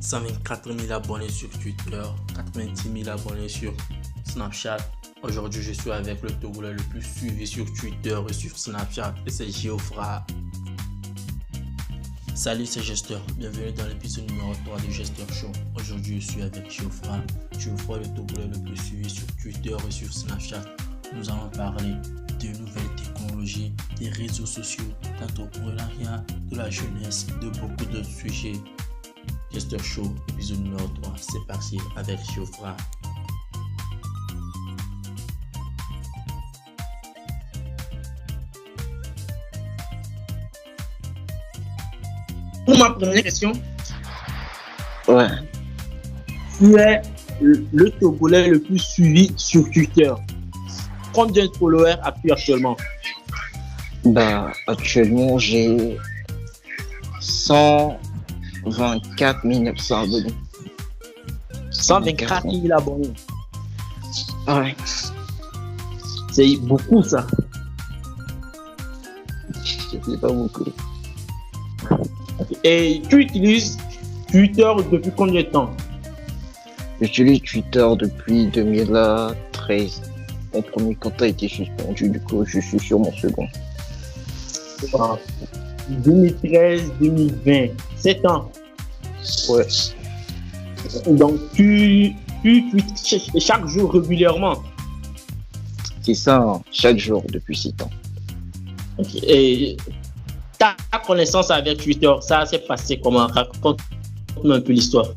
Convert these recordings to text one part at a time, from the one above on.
124 000 abonnés sur Twitter, 90 000 abonnés sur Snapchat. Aujourd'hui, je suis avec le Togolais le plus suivi sur Twitter et sur Snapchat et c'est Geoffra. Salut, c'est Gesteur. Bienvenue dans l'épisode numéro 3 du Gesteur Show. Aujourd'hui, je suis avec Geoffra. Geoffra, le Togolais le plus suivi sur Twitter et sur Snapchat. Nous allons parler de nouvelles technologies, des réseaux sociaux, d'entrepreneuriat, de la jeunesse, de beaucoup d'autres sujets. Gesteur Show, épisode numéro 3. C'est parti avec Geoffra. Pour ma première question, Ouais. tu es le Togolais le plus suivi sur Twitter. Combien de followers as-tu actuellement? Bah, actuellement, j'ai 124 900 abonnés. 124 000 abonnés. Ouais. C'est beaucoup ça. C'est pas beaucoup. Et tu utilises Twitter depuis combien de temps? J'utilise Twitter depuis 2013. Mon premier compte a été suspendu, du coup, je suis sur mon second. 2013, 2020, 7 ans. Ouais. Donc tu, tu tweets ch- chaque jour régulièrement? C'est ça, hein, chaque jour depuis 6 ans. Ok. Et ta connaissance avec Twitter, ça s'est passé comment? Raconte-moi un peu l'histoire.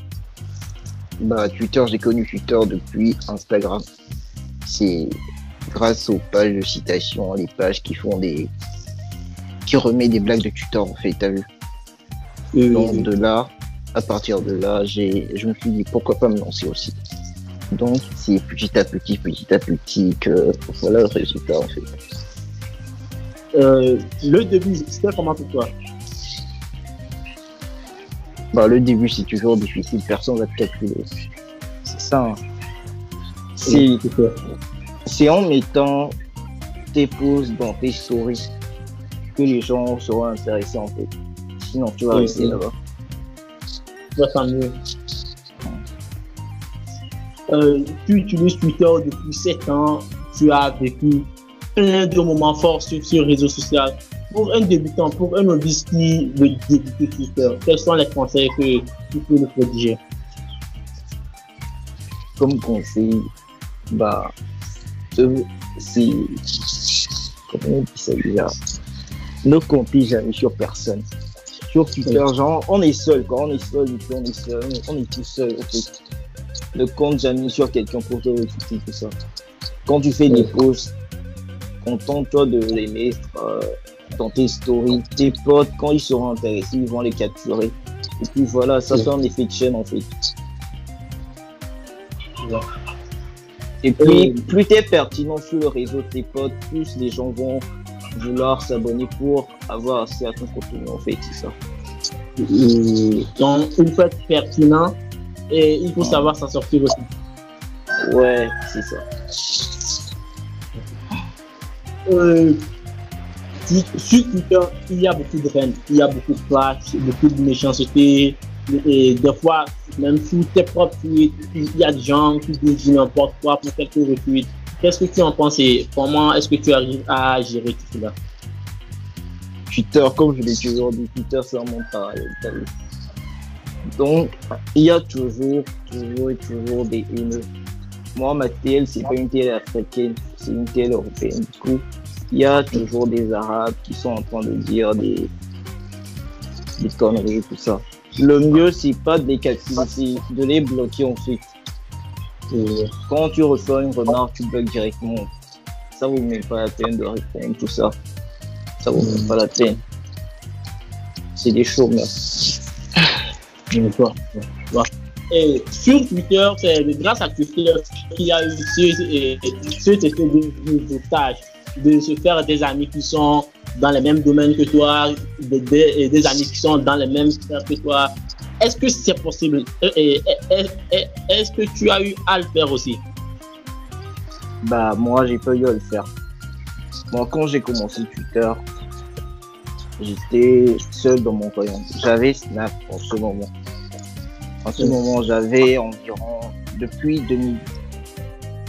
Bah, Twitter, j'ai connu Twitter depuis Instagram. C'est grâce aux pages de citation, les pages qui font des. qui remet des blagues de Twitter, en fait, t'as vu? Donc de là, à partir de là, j'ai, je me suis dit pourquoi pas me lancer aussi. Donc c'est petit à petit, petit à petit que voilà le résultat en fait. Euh, le début, c'était comment pour toi Bah le début c'est toujours difficile, personne va te calculer. C'est ça. hein. C'est, en mettant tes posts dans tes stories que les gens seront intéressés en fait. Sinon tu vas Oui, rester là-bas. Euh, tu utilises Twitter depuis 7 ans, tu as vécu plein de moments forts sur ce réseau social. Pour un débutant, pour un novice qui veut débuter Twitter, quels sont les conseils que tu peux nous prodiger comme conseil, bah, ce- c'est. Comment on dit ça déjà? Ne comptez jamais sur personne. Sur Twitter, genre, on est seul. Quand on est seul, on est seul, on est tout seul, en fait. Ne compte jamais sur quelqu'un pour te recruter, tout ça. Quand tu fais des posts, contente-toi de les mettre euh, dans tes stories. Tes potes, quand ils seront intéressés, ils vont les capturer. Et puis voilà, ça fait un effet de chaîne, en fait. Et puis, Euh, plus tu es pertinent sur le réseau de tes potes, plus les gens vont vouloir s'abonner pour avoir accès à ton contenu, en fait, c'est ça. Euh, Donc, il faut être pertinent et il faut savoir s'en sortir aussi. Ouais, c'est ça. Euh, sur Twitter, il y a beaucoup de haine, il y a beaucoup de clash, beaucoup de méchanceté. Et des fois, même sous tes propres tweets, il y a des gens qui disent n'importe quoi pour quelques retweets. Qu'est-ce que tu en penses et comment est-ce que tu arrives à gérer tout cela? Twitter, comme je l'ai toujours dit, Twitter, c'est un monde. Donc, il y a toujours, toujours et toujours des haineux. Moi, ma TL, c'est pas une TL africaine, c'est une TL européenne. Du coup, il y a toujours des Arabes qui sont en train de dire des, des conneries, tout ça. Le mieux, c'est pas de les c'est de les bloquer en Quand tu reçois une remarque, tu bloques directement. Ça vaut même pas la peine de répondre, tout ça. Ça vaut même pas la peine. C'est des vois. Et sur Twitter, c'est grâce à Twitter qu'il y a eu ce, effet de réseautage, de se faire des amis qui sont dans les mêmes domaines que toi, des amis qui sont dans les mêmes sphères que toi. Est-ce que c'est possible? Est-ce que tu as eu à le faire aussi? Bah, moi, j'ai pas eu à le faire. Moi, quand j'ai commencé Twitter, j'étais seul dans mon royaume. J'avais Snap en ce moment. En ce moment, j'avais environ, depuis 2000,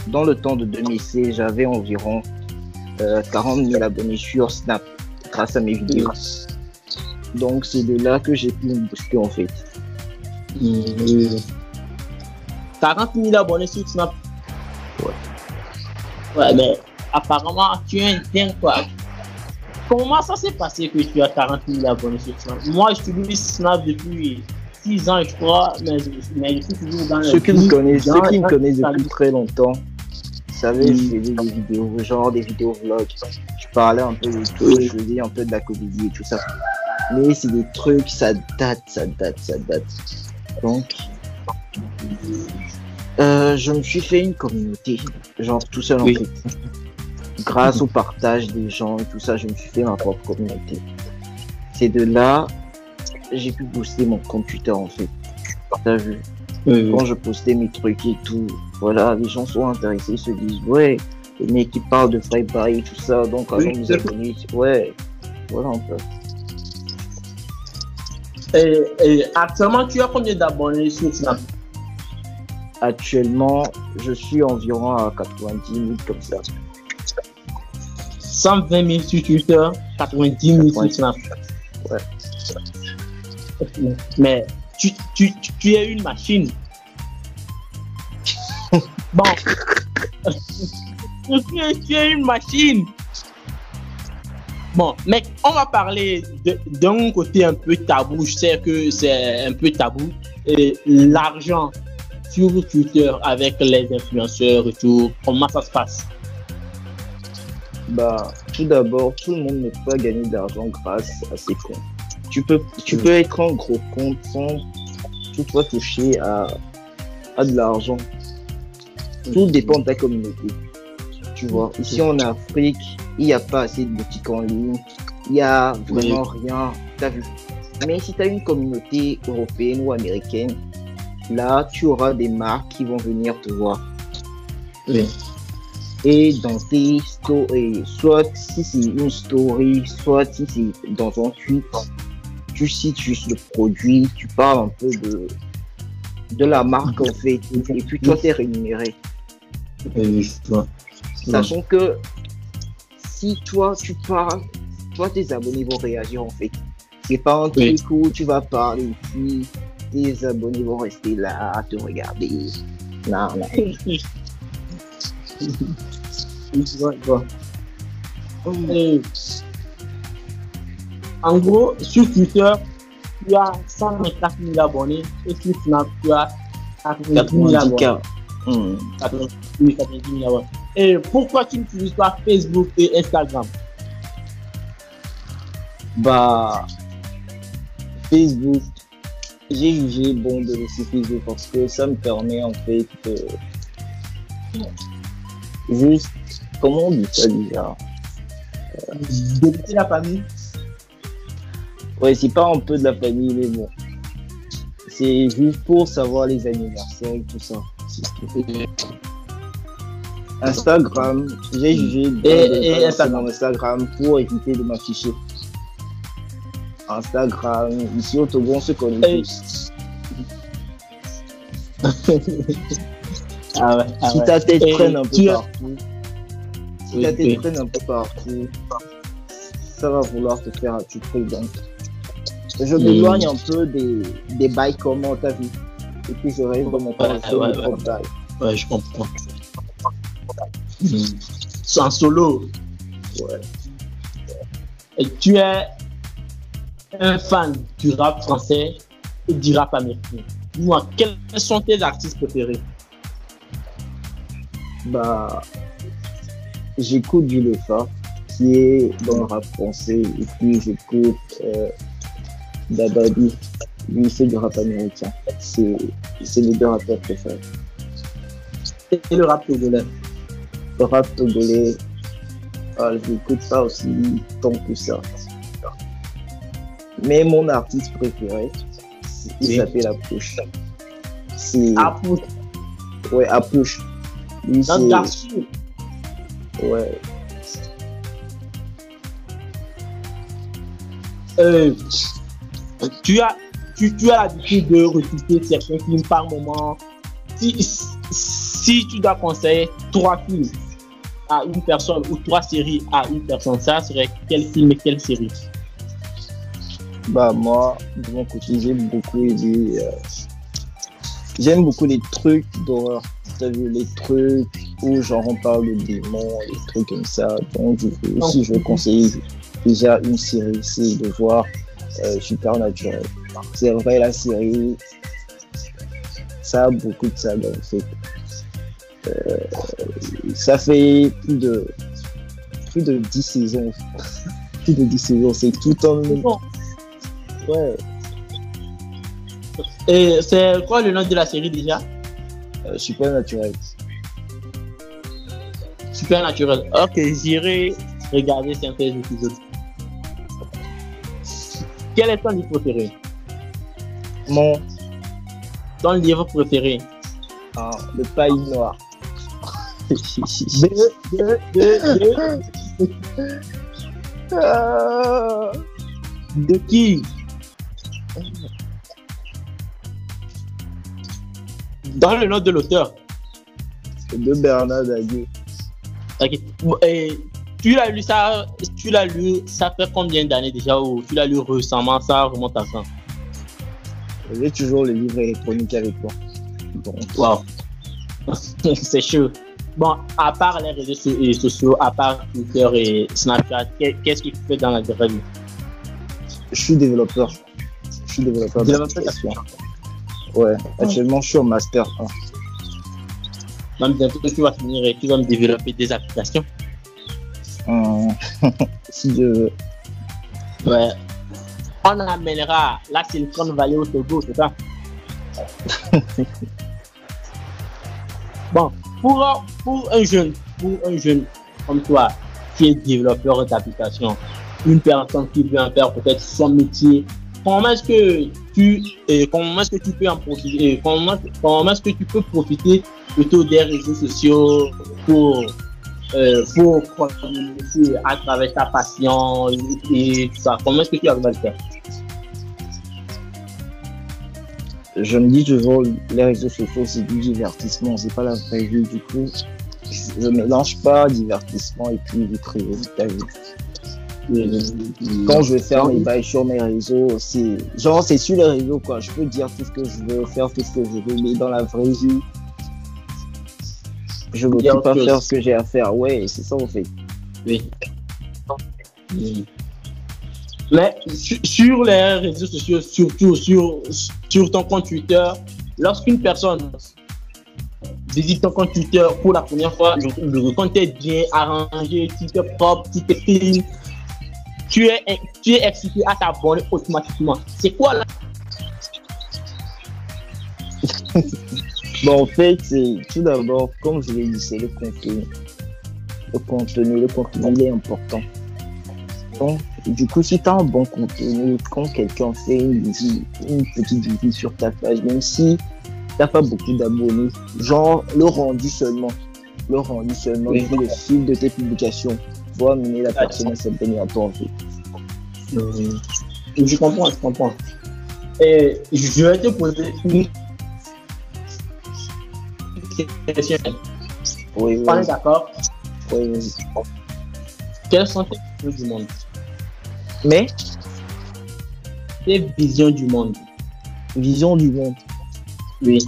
dans le temps de 2016, j'avais environ euh, 40 000 abonnés sur Snap grâce à mes vidéos. Donc, c'est de là que j'ai pu me booster en fait. Mmh. 40 000 abonnés sur Snap. Ouais. Ouais, mais apparemment, tu es un dingue, quoi. Comment ça s'est passé que tu as 40 000 abonnés sur Snap Moi, j'utilise Snap depuis 6 ans, je crois, mais je, mais je suis toujours dans Ceux qui me connaissent, ceux qui me connaissent depuis très longtemps, savez, je Mm. faisais des vidéos, genre des vidéos vlogs. Je parlais un peu de tout, je faisais un peu de la comédie et tout ça. Mais c'est des trucs, ça date, ça date, ça date. Donc, euh, je me suis fait une communauté, genre tout seul en Oui. fait. Grâce au partage des gens et tout ça, je me suis fait ma propre communauté. C'est de là, j'ai pu booster mon compte Twitter en fait. T'as vu? Quand je postais mes trucs et tout, voilà, les gens sont intéressés, ils se disent, ouais, le mec qui parle de Buy et tout ça, donc Oui, avant de nous c'est- abonner, ouais, voilà un peu. Et, et actuellement, tu as combien d'abonnés sur Snap? Actuellement, je suis environ à 90 000 comme ça. 120 000 sur Twitter, 90 000 sur. Snap. Ouais. Mais tu, tu, tu, tu es une machine. bon. tu, es, tu es une machine. Bon, mec, on va parler d'un côté un peu tabou. Je sais que c'est un peu tabou. L'argent sur Twitter avec les influenceurs et tout, comment ça se passe? Bah, tout d'abord, tout le monde ne peut pas gagner d'argent grâce à ses comptes. Tu peux, tu Oui. peux être un gros compte sans toutefois toucher à, à de l'argent. Tout dépend de ta communauté. Tu vois, ici en Afrique, il n'y a pas assez de boutiques en ligne. Il n'y a vraiment rien. T'as vu. Mais si tu as une communauté européenne ou américaine, là, tu auras des marques qui vont venir te voir. Oui. Et dans tes stories, soit si c'est une story, soit si c'est dans un tweet, tu cites juste le produit, tu parles un peu de, de la marque en fait, et puis toi t'es rémunéré. Vois. Sachant que si toi tu parles, toi tes abonnés vont réagir en fait. C'est pas un Oui. truc où tu vas parler puis tes abonnés vont rester là à te regarder. Non, non. Et, en gros, sur Twitter, tu as 124 000 abonnés et sur Snap, tu as 90 000 abonnés. 90K. Hmm. 90 oui, 90 000 abonnés. Et pourquoi tu n'utilises pas Facebook et Instagram? Bah, Facebook, j'ai jugé bon de laisser Facebook parce que ça me permet en fait de juste, comment on dit ça déjà? D'éviter la famille Ouais, c'est pas un peu de la famille, mais bon. C'est juste pour savoir les anniversaires et tout ça. C'est tout. Instagram, j'ai jugé Et- et balancer Instagram. mon Instagram pour éviter de m'afficher. Instagram, ici au Togo, on se connaît tous. Ah ouais, ah si ta tête traîne un peu partout, si Oui, ta tête oui. traîne un peu partout, ça va vouloir te faire un petit truc. Donc, je m'éloigne un peu des, des bails comment t'as vu. Et puis je reste dans mon Ouais, ouais. Ouais, je comprends. Sans solo. Ouais. Et tu es un fan du rap français et du rap américain. Dis-moi, quels sont tes artistes préférés? Bah, j'écoute du Lefa, qui est dans le rap français, et puis j'écoute euh, Dabadi, lui c'est du rap américain. C'est c'est mes deux rappeurs préférés. Et le rap togolais Rap togolais, ah, je n'écoute pas aussi tant que ça. Mais mon artiste préféré, il Oui. s'appelle Apouche. C'est pour ouais Apouche. Lui c'est garçon. ouais Euh, tu as, tu, tu as l'habitude de recruter certains films par moment. Si, si tu dois conseiller trois films à une personne ou trois séries à une personne, ça serait quel film et quelle série? Bah moi, de j'aime beaucoup aimé... Euh, j'aime beaucoup les trucs d'horreur. T'as vu les trucs où genre on parle de démons, les trucs comme ça. Donc si je veux conseiller déjà une série, c'est de voir euh, Supernatural. C'est vrai la série, ça a beaucoup de sagas en fait. Euh, ça fait plus de plus de 10 saisons. plus de 10 saisons, c'est tout en même Ouais. Et c'est quoi le nom de la série déjà? Euh, Supernatural. Supernatural. Ok, j'irai regarder certains épisodes. Quel est ton livre préféré? Mon. Ton livre préféré ah, Le paille noir. De, Ah. qui Dans le nom de l'auteur. de Bernard Daguet. Ok. Et tu l'as lu ça, tu l'as lu, ça fait combien d'années déjà ou tu l'as lu récemment, ça remonte à quand? J'ai toujours les livres électroniques avec moi. Wow. C'est chaud. Bon, à part les réseaux sociaux, à part Twitter et Snapchat, qu'est- qu'est-ce qu'il fait dans la vraie vie je suis développeur. Je suis développeur Développeur d'application. Ouais, actuellement je suis en master 1. Même bientôt, tu vas finir et tu vas me développer des applications. Hum, si je veux. Ouais. On amènera la Silicon Valley au Togo, c'est ça? Bon, pour, un jeune, pour un jeune comme toi, qui est développeur d'application, une personne qui veut en faire peut-être son métier, comment est-ce que tu, comment est-ce que tu peux en profiter, comment, comment est-ce que tu peux profiter plutôt des réseaux sociaux pour euh, pour communiquer à travers ta passion et tout ça? Comment est-ce que tu arrives à le faire? Je me dis toujours, les réseaux sociaux c'est du divertissement, c'est pas la vraie vie. Du coup, je mélange pas divertissement et puis vie privée. Quand je vais faire mes bails sur mes réseaux, c'est genre c'est sur les réseaux quoi. Je peux dire tout ce que je veux, faire tout ce que je veux, mais dans la vraie vie, je y a pas faire ce que j'ai à faire. Ouais, c'est ça en fait. Oui. Mais sur, les réseaux sociaux, surtout sur, sur ton compte Twitter, lorsqu'une personne visite ton compte Twitter pour la première fois, le, compte est bien arrangé, est propre, est clean, tu es, tu es excité à t'abonner automatiquement. C'est quoi là? Bon, en fait, tout d'abord, comme je l'ai dit, c'est le contenu. Le contenu, le contenu, il est important. Du coup, si tu as un bon contenu, quand quelqu'un fait une, petite visite sur ta page, même si tu n'as pas beaucoup d'abonnés, genre le rendu seulement, le rendu seulement, Oui. le fil de tes publications, va amener la personne à s'abonner à toi, en fait. Je comprends, je comprends. Et je vais te poser une question. Oui, oui, On est d'accord oui, oui. Quelles sont tes du monde? Mais, Tes visions du monde? Vision du monde, Oui.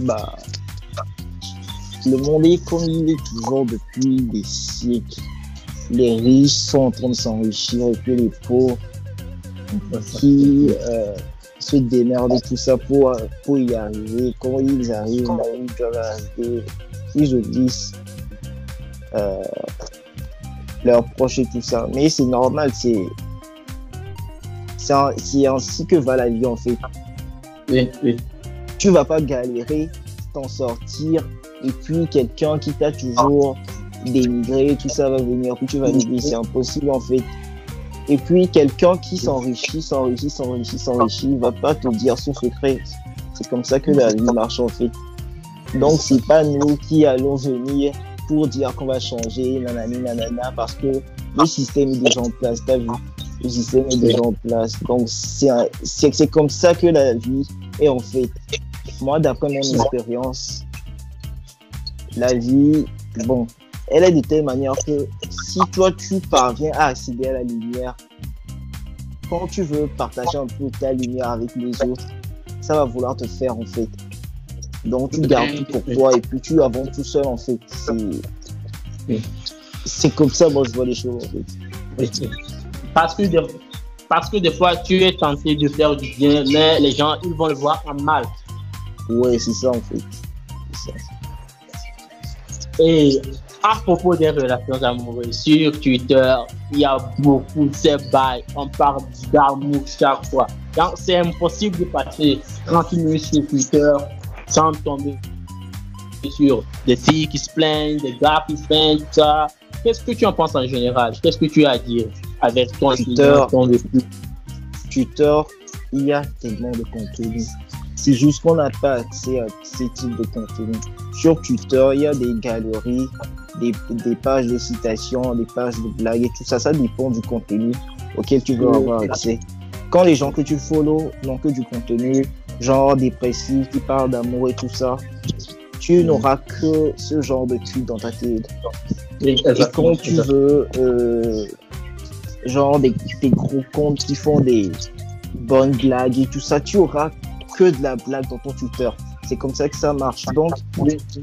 bah, le monde est comme il est toujours depuis des siècles. Les riches sont en train de s'enrichir et puis les pauvres qui euh, se démerdent et tout ça pour, pour y arriver. Quand ils arrivent là où ils doivent arriver, ils euh, leurs proches et tout ça. Mais c'est normal, c'est c'est ainsi que va la vie en fait Oui, oui. tu vas pas galérer, t'en sortir, et puis quelqu'un qui t'a toujours dénigré, tout ça va venir, puis tu vas dire c'est impossible en fait. Et puis quelqu'un qui s'enrichit, s'enrichit, s'enrichit, s'enrichit, va pas te dire son secret. C'est comme ça que la vie marche en fait. Donc c'est pas nous qui allons venir pour dire qu'on va changer, nanani, nanana, parce que le système est déjà en place, t'as vu? le système est déjà en place. Donc, c'est comme ça que la vie est en fait. Moi, d'après mon expérience, la vie, bon, elle est de telle manière que si toi, tu parviens à accéder à la lumière, quand tu veux partager un peu ta lumière avec les autres, ça va vouloir te faire en fait. Donc tu gardes tout pour toi et puis tu avances tout seul en fait. C'est comme ça moi je vois les choses en fait. Parce que, des, parce que des fois tu es tenté de faire du bien, mais les gens ils vont le voir en mal. Ouais, c'est ça en fait. Ça. Et à propos des relations amoureuses, sur Twitter, il y a beaucoup de ces bails. On parle d'amour chaque fois. Donc, c'est impossible de passer 30 minutes sur Twitter sans tomber sur des filles qui se plaignent, des gars qui se plaignent, tout ça. Qu'est-ce que tu en penses en général? Qu'est-ce que tu as à dire avec ton Twitter, ton Twitter, il y a tellement de contenu. C'est juste qu'on n'a pas accès à ces types de contenu. Sur Twitter, il y a des galeries, des, des, pages de citations, des pages de blagues et tout ça. Ça dépend du contenu auquel tu veux avoir accès. Quand les gens que tu follow n'ont que du contenu, genre dépressif, qui parlent d'amour et tout ça, tu n'auras que ce genre de tweet dans ta tête. Et, quand tu veux, euh, genre des, des, gros comptes qui font des bonnes blagues et tout ça, tu auras que de la blague dans ton Twitter. C'est comme ça que ça marche. Donc,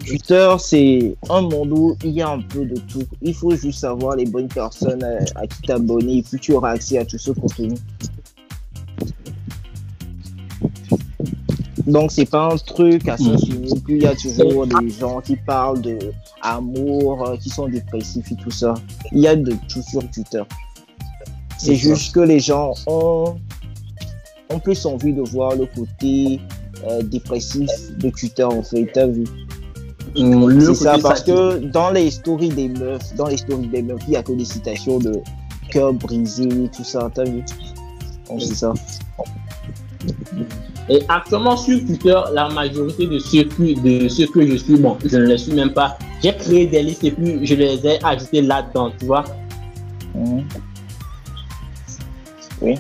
Twitter, c'est un monde où il y a un peu de tout. Il faut juste savoir les bonnes personnes à, qui t'abonner et puis tu auras accès à tout ce contenu. Donc, c'est pas un truc à sens unique. il y a toujours des gens qui parlent de amour, euh, qui sont dépressifs et tout ça. Il y a de tout sur Twitter. C'est juste que les gens ont, ont plus envie de voir le côté euh, dépressif de Twitter, en fait. T'as vu? Mm, c'est ça, parce que dans les stories des meufs, dans les stories des meufs, il n'y a que des citations de cœur brisé, tout ça, t'as vu? c'est ça. Et actuellement sur Twitter, la majorité de ceux, que, de ceux que je suis, bon, je ne les suis même pas. J'ai créé des listes et puis je les ai ajoutés là-dedans, tu vois. Mmh. Oui.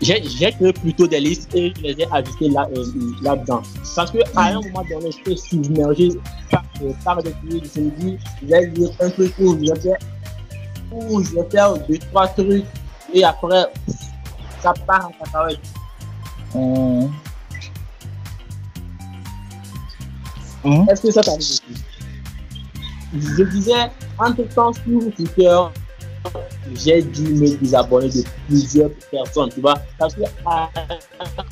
J'ai créé plutôt des listes et je les ai ajoutées là, euh, là-dedans. Parce que à un moment donné, je suis submergé par, euh, par des trucs. Je me dis, je vais lire un peu tout, je vais faire, je vais faire deux, trois trucs et après, ça part en cacahuète. Mmh. Mmh. Est-ce que ça aussi? Je disais, entre temps sur Twitter, j'ai dû me désabonner de plusieurs personnes, tu vois, parce que à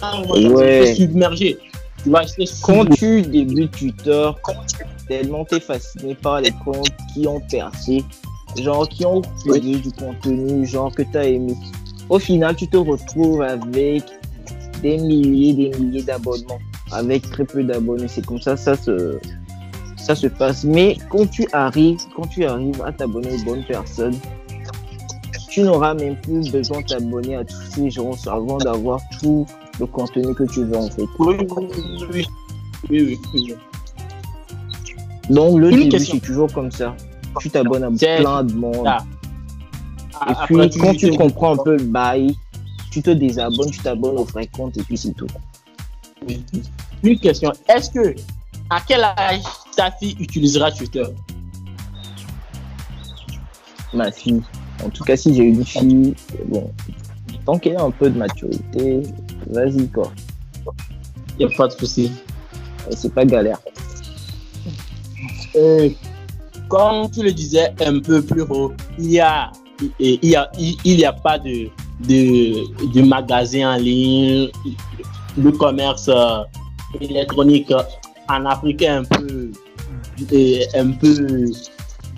un moment, ouais. submergé. Tu vois, Quand tu débutes Twitter, tellement t'es fasciné par les comptes qui ont percé, genre qui ont produit du contenu, genre que t'as aimé au final, tu te retrouves avec des milliers, des milliers d'abonnements, avec très peu d'abonnés. C'est comme ça, ça se, ça se passe. Mais quand tu arrives, quand tu arrives à t'abonner aux bonnes personnes, tu n'auras même plus besoin de t'abonner à tous ces gens avant d'avoir tout le contenu que tu veux en fait. Oui, oui, oui. oui, Donc le début, c'est toujours comme ça. Tu t'abonnes à plein de monde. Et puis, quand tu comprends un peu le bail, tu te désabonnes, tu t'abonnes au vrai compte et puis c'est tout. Une question. Est-ce que, à quel âge ta fille utilisera Twitter? Ma fille. En tout cas, si j'ai une fille, bon, tant qu'elle a un peu de maturité, vas-y quoi. Il n'y a pas de souci. C'est pas galère. comme tu le disais un peu plus haut, il y a il n'y a, il, a pas de, de, magasin en ligne, le commerce euh, électronique en Afrique est un peu, un peu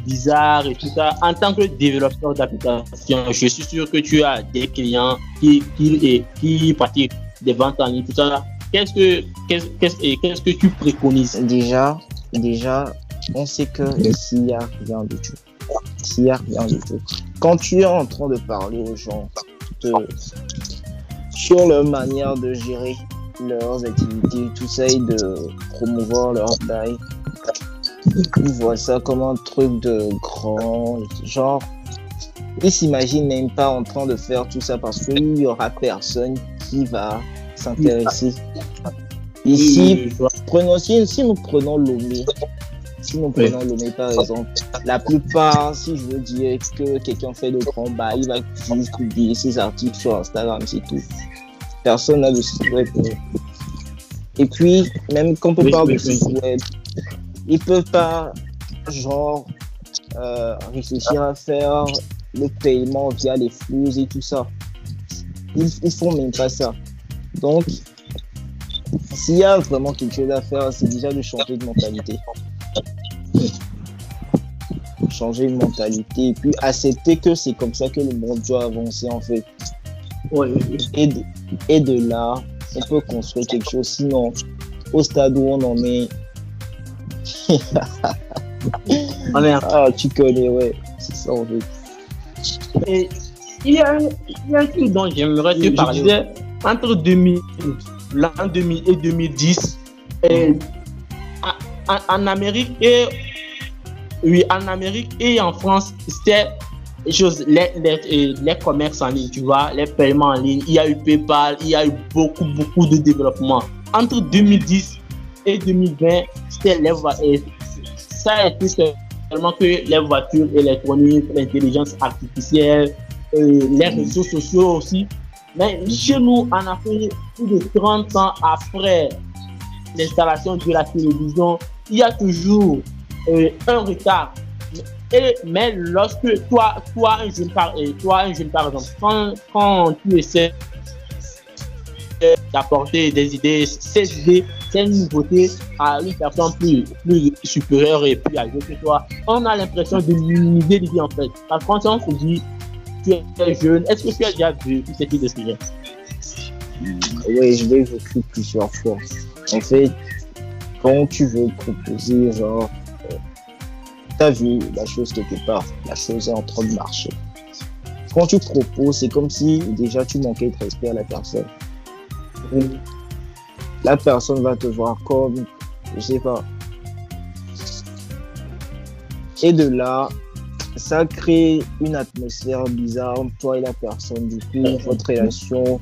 bizarre et tout ça. En tant que développeur d'application, je suis sûr que tu as des clients qui, qui, qui pratiquent des ventes en ligne, tout ça. Qu'est-ce que, qu'est-ce, qu'est-ce que tu préconises? Déjà, déjà, on sait que ici, il a rien du tout. S'il n'y a rien du tout. Quand tu es en train de parler aux gens sur leur manière de gérer leurs activités, tout ça et de promouvoir leur taille, ils voient ça comme un truc de grand, genre, Ils s'imaginent même pas en train de faire tout ça parce qu'il y aura personne qui va s'intéresser. Ici, prenons, si, si nous prenons Lomé, si nous prenons Lomé par exemple, la plupart, si je veux dire que quelqu'un fait de grands bas, il va juste publier ses articles sur Instagram, c'est tout. Personne n'a de site web. Et puis, même quand on parle de site web, ils peuvent pas, genre, euh, réfléchir à faire le paiement via les flux et tout ça. Ils, ils font même pas ça. Donc, s'il y a vraiment quelque chose à faire, c'est déjà de changer de mentalité. Changer de mentalité et puis accepter que c'est comme ça que le monde doit avancer en fait. Et, de, et de là, on peut construire quelque chose. Sinon, au stade où on en est. ah, tu connais, ouais. C'est ça en fait. Et il y a, il y a un truc dont j'aimerais te parler. Entre 2000, l'an 2000 et 2010, et en, en, Amérique et oui, en Amérique et en France, c'était les, les, les, commerces en ligne, tu vois, les paiements en ligne. Il y a eu PayPal, il y a eu beaucoup, beaucoup de développement. Entre 2010 et 2020, c'était les ça a été seulement que les voitures électroniques, l'intelligence artificielle, euh, les réseaux sociaux aussi. Mais chez nous, en Afrique, plus de 30 ans après l'installation de la télévision, il y a toujours euh, un retard. Et, mais lorsque toi, toi, un jeune par, par exemple, quand, tu essaies d'apporter des idées, ces idées, ces nouveautés à une personne plus, supérieure et plus âgée que toi, on a l'impression de minimiser l'idée en fait. Parce qu'on se dit, tu es jeune, est-ce que tu as déjà vu cette de sujet? Oui, je l'ai vécu plusieurs fois. En fait, quand tu veux proposer, genre, euh, tu as vu la chose quelque part, la chose est en train de marcher. Quand tu proposes, c'est comme si déjà tu manquais de respect à la personne. La personne va te voir comme, je sais pas. Et de là, ça crée une atmosphère bizarre entre toi et la personne. Du coup, votre relation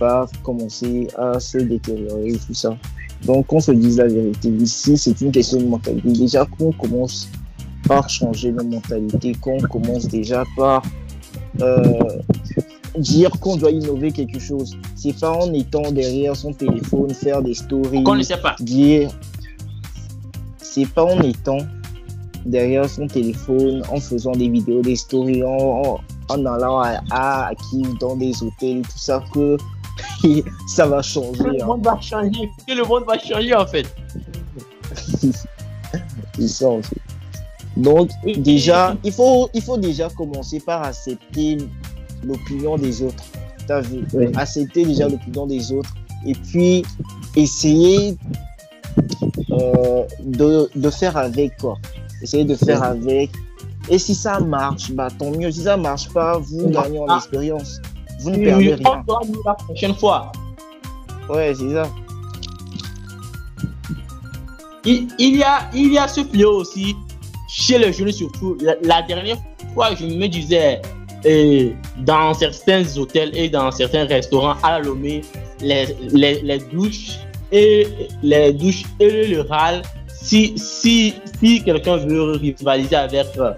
va commencer à se détériorer et tout ça. Donc, qu'on se dise la vérité, ici, c'est une question de mentalité. Déjà qu'on commence par changer de mentalité, qu'on commence déjà par euh, dire qu'on doit innover quelque chose. C'est pas en étant derrière son téléphone, faire des stories. Qu'on ne sait pas. Dire. C'est pas en étant derrière son téléphone, en faisant des vidéos, des stories, en, en allant à, à, qui dans des hôtels, tout ça, que ça va changer. Le hein. monde va changer. Le monde va changer en fait. C'est ça en fait. Donc déjà, il faut, il faut déjà commencer par accepter l'opinion des autres. T'as vu? Oui. Accepter déjà l'opinion des autres et puis essayer euh, de, de faire avec quoi. Essayer de faire avec. Et si ça marche, bah tant mieux. Si ça marche pas, vous Ah. gagnez en expérience. Vous ne Oui, perdez oui, on rien. doit nous la prochaine fois. Ouais, c'est ça. Il, il y a, il y a ce fléau aussi chez les jeunes surtout. La, la dernière fois, je me disais, euh, dans certains hôtels et dans certains restaurants à la Lomé, les, les, les douches et les douches et le râle, si, si, si quelqu'un veut rivaliser avec euh,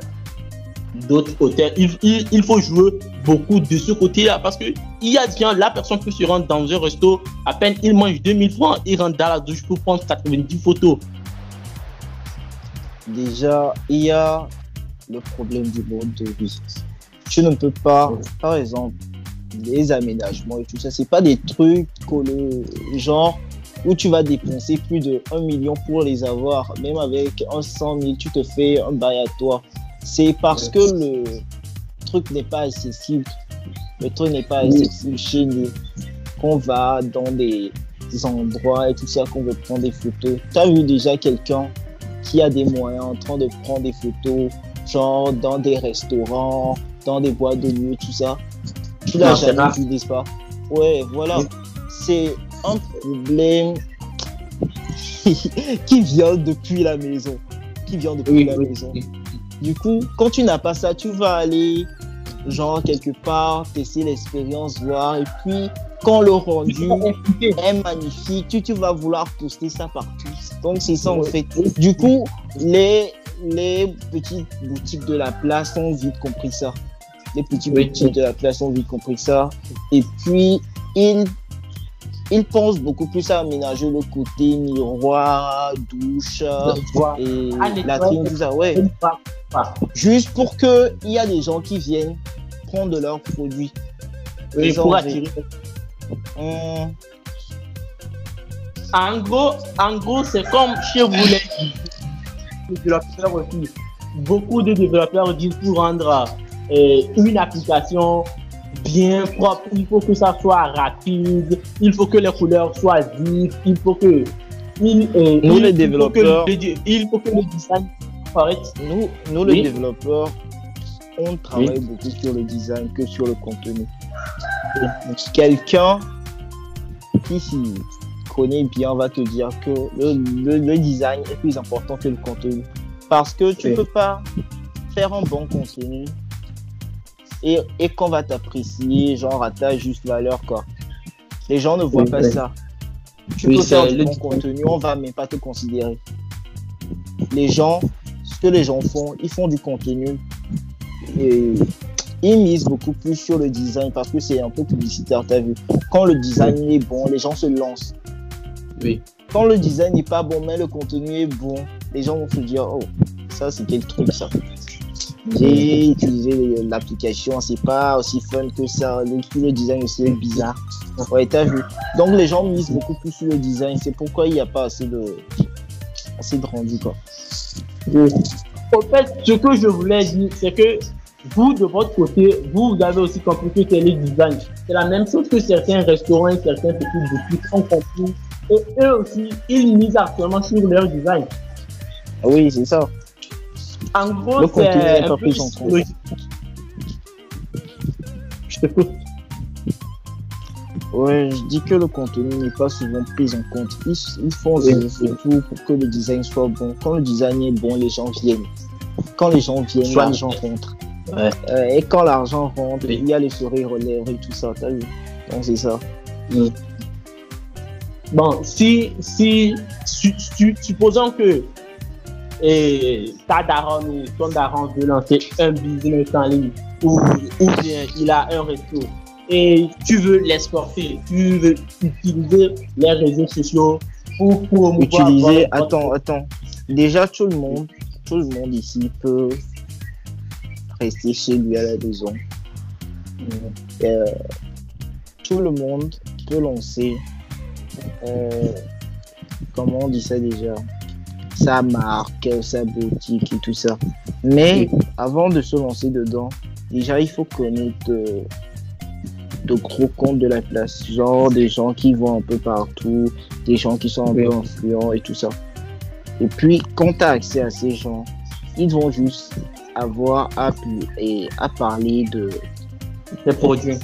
d'autres hôtels, il, faut jouer beaucoup de ce côté-là parce que il y a bien la personne peut se rendre dans un resto, à peine il mange 2000 francs, il rentre dans la douche pour prendre 90 photos. Déjà, il y a le problème du mode de vie. Tu ne peux pas, par exemple, les aménagements et tout ça, c'est pas des trucs que le genre où tu vas dépenser plus de 1 million pour les avoir. Même avec un 100 000, tu te fais un bail à toi. C'est parce que le truc n'est pas accessible. Le truc n'est pas accessible chez nous. Qu'on va dans des endroits et tout ça, qu'on veut prendre des photos. Tu as vu déjà quelqu'un qui a des moyens en train de prendre des photos, genre dans des restaurants, dans des boîtes de nuit, tout ça. Tu l'as jamais vu, n'est-ce pas? Ouais, voilà. C'est un problème qui vient depuis la maison. Qui vient depuis Oui, la oui, maison. Du coup, quand tu n'as pas ça, tu vas aller genre quelque part, tester l'expérience, voir. Et puis, quand le rendu est magnifique, tu, tu vas vouloir poster ça partout. Donc, c'est ça en fait. Du coup, les, les petites boutiques de la place ont vite compris ça. Les petites boutiques de la place ont vite compris ça. Et puis, ils ils pensent beaucoup plus à aménager le côté miroir, douche et la tout ça. Ouais. Juste pour qu'il y a des gens qui viennent prendre leurs produits. Oui, pour attirer. Hum. En gros, en gros c'est comme chez vous les développeurs aussi. Beaucoup de développeurs disent pour rendre euh, une application bien propre, il faut que ça soit rapide, il faut que les couleurs soient vives, il faut que il, euh, nous les développeurs, il faut que le design correct. Nous, nous les développeurs, on travaille beaucoup sur le design que sur le contenu. Quelqu'un qui s'y connaît bien va te dire que le, le, design est plus important que le contenu. Parce que tu ne peux pas faire un bon contenu et, et qu'on va t'apprécier, genre à ta juste valeur, quoi. Les gens ne voient pas ça. Tu peux faire du bon contenu, on va même pas te considérer. Les gens, ce que les gens font, ils font du contenu et ils misent beaucoup plus sur le design parce que c'est un peu publicitaire, t'as vu. Quand le design est bon, les gens se lancent. Oui. Quand le design n'est pas bon, mais le contenu est bon, les gens vont se dire, oh, ça c'est quel truc ça. J'ai utilisé l'application, c'est pas aussi fun que ça. Le, design aussi est bizarre. Ouais, t'as vu. Donc les gens misent beaucoup plus sur le design. C'est pourquoi il n'y a pas assez de, assez de rendu, quoi. En fait, ce que je voulais dire, c'est que vous, de votre côté, vous, vous avez aussi compris que c'est le design. C'est la même chose que certains restaurants et certains petits boutiques ont compris. Et eux aussi, ils misent actuellement sur leur design. Oui, c'est ça. En gros, c'est un peu Je t'écoute. Ouais, je dis que le contenu n'est pas souvent pris en compte. Ils, font tout pour que le design soit bon. Quand le design est bon, les gens viennent. Quand les gens viennent, l'argent rentre. Ouais. Euh, et quand l'argent rentre, il y a les sourires aux lèvres et tout ça, t'as vu? Donc c'est ça. Bon, si, si, supposons que et ta daronne ou ton daron veut lancer un business en ligne ou, ou bien il a un resto et tu veux l'exporter, tu veux utiliser les réseaux sociaux pour promouvoir. Utiliser, attends, attends. Déjà, tout le monde, tout le monde ici peut rester chez lui à la maison. Euh, tout le monde peut lancer, euh, comment on dit ça déjà? Sa marque, sa boutique et tout ça. Mais avant de se lancer dedans, déjà il faut connaître de, gros comptes de la place, genre des gens qui vont un peu partout, des gens qui sont un peu influents et tout ça. Et puis quand tu as accès à ces gens, ils vont juste avoir à, et à parler de tes produits.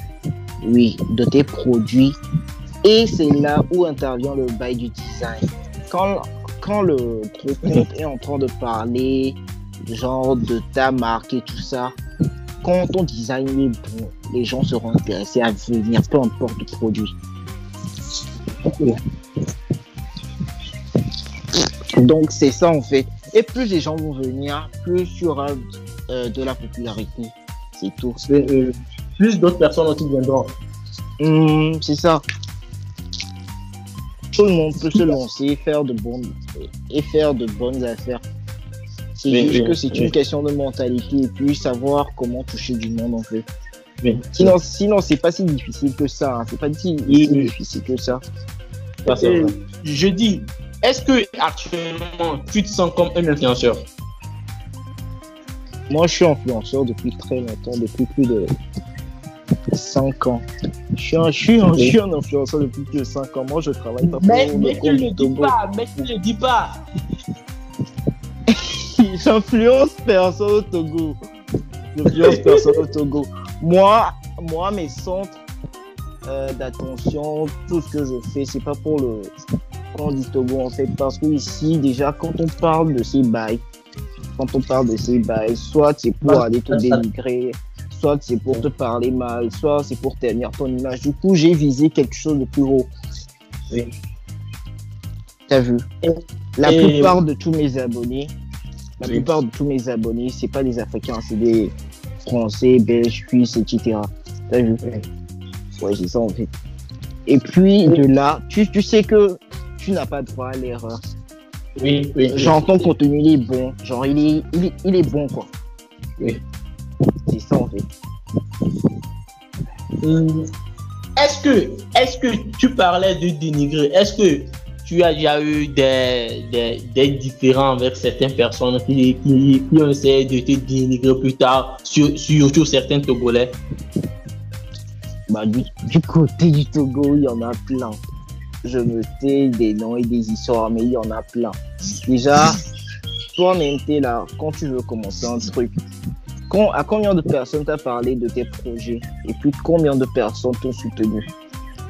Oui, de tes produits. Et c'est là où intervient le bail du design. Quand quand le gros compte est en train de parler, genre de ta marque et tout ça, quand ton design est bon, les gens seront intéressés à venir, peu importe le produit. Donc c'est ça en fait. Et plus les gens vont venir, plus il y aura euh, de la popularité. C'est tout. Euh, plus d'autres personnes aussi viendront. Hmm, c'est ça tout le monde peut se lancer faire de bonnes, et faire de bonnes affaires. C'est juste que c'est une question de mentalité et puis savoir comment toucher du monde en fait. Sinon, sinon c'est pas si difficile que ça. Hein. C'est pas si, difficile que ça. je dis, est-ce que actuellement tu te sens comme un influenceur? Moi, je suis influenceur depuis très longtemps, depuis plus de 5 ans. Je suis, un, je, suis un, je suis un influenceur depuis plus de 5 ans. Moi, je travaille pas pour Mais, mais tu ne le dis pas, mais tu ne le dis pas. J'influence personne au Togo. J'influence personne au Togo. Moi, moi mes centres euh, d'attention, tout ce que je fais, c'est pas pour le quand du Togo en fait, parce que ici déjà quand on parle de ces bails, quand on parle de ces bails, soit c'est pour aller te dénigrer, soit c'est pour te parler mal, soit c'est pour tenir ton image. Du coup, j'ai visé quelque chose de plus haut. Oui. T'as vu? La Et- plupart de tous mes abonnés, la Oui. plupart de tous mes abonnés, c'est pas des Africains, c'est des Français, Belges, Suisses, etc. T'as vu? Ouais, c'est ça en fait. Et puis de là, tu, tu sais que tu n'as pas droit à l'erreur. Oui, oui. Genre ton contenu il est bon, genre il est, il est, il est bon quoi. Oui. Est-ce que, est-ce que tu parlais de dénigrer? Est-ce que tu as déjà eu des, des, différends avec certaines personnes qui, ont essayé de te dénigrer plus tard, sur, surtout certains Togolais? Du, côté du Togo, il y en a plein. Je me tais des noms et des histoires, mais il y en a plein. Déjà, toi, en MT, là, quand tu veux commencer un truc, quand, à combien de personnes t'as parlé de tes projets et puis combien de personnes t'ont soutenu?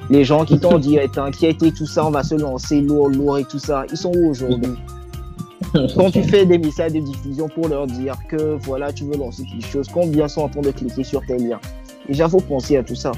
Les gens qui t'ont dit, Eh, t'inquiète et tout ça, on va se lancer lourd, lourd et tout ça, ils sont où aujourd'hui? Quand tu fais des messages de diffusion pour leur dire que voilà, tu veux lancer quelque chose, combien sont en train de cliquer sur tes liens? Déjà, faut penser à tout ça.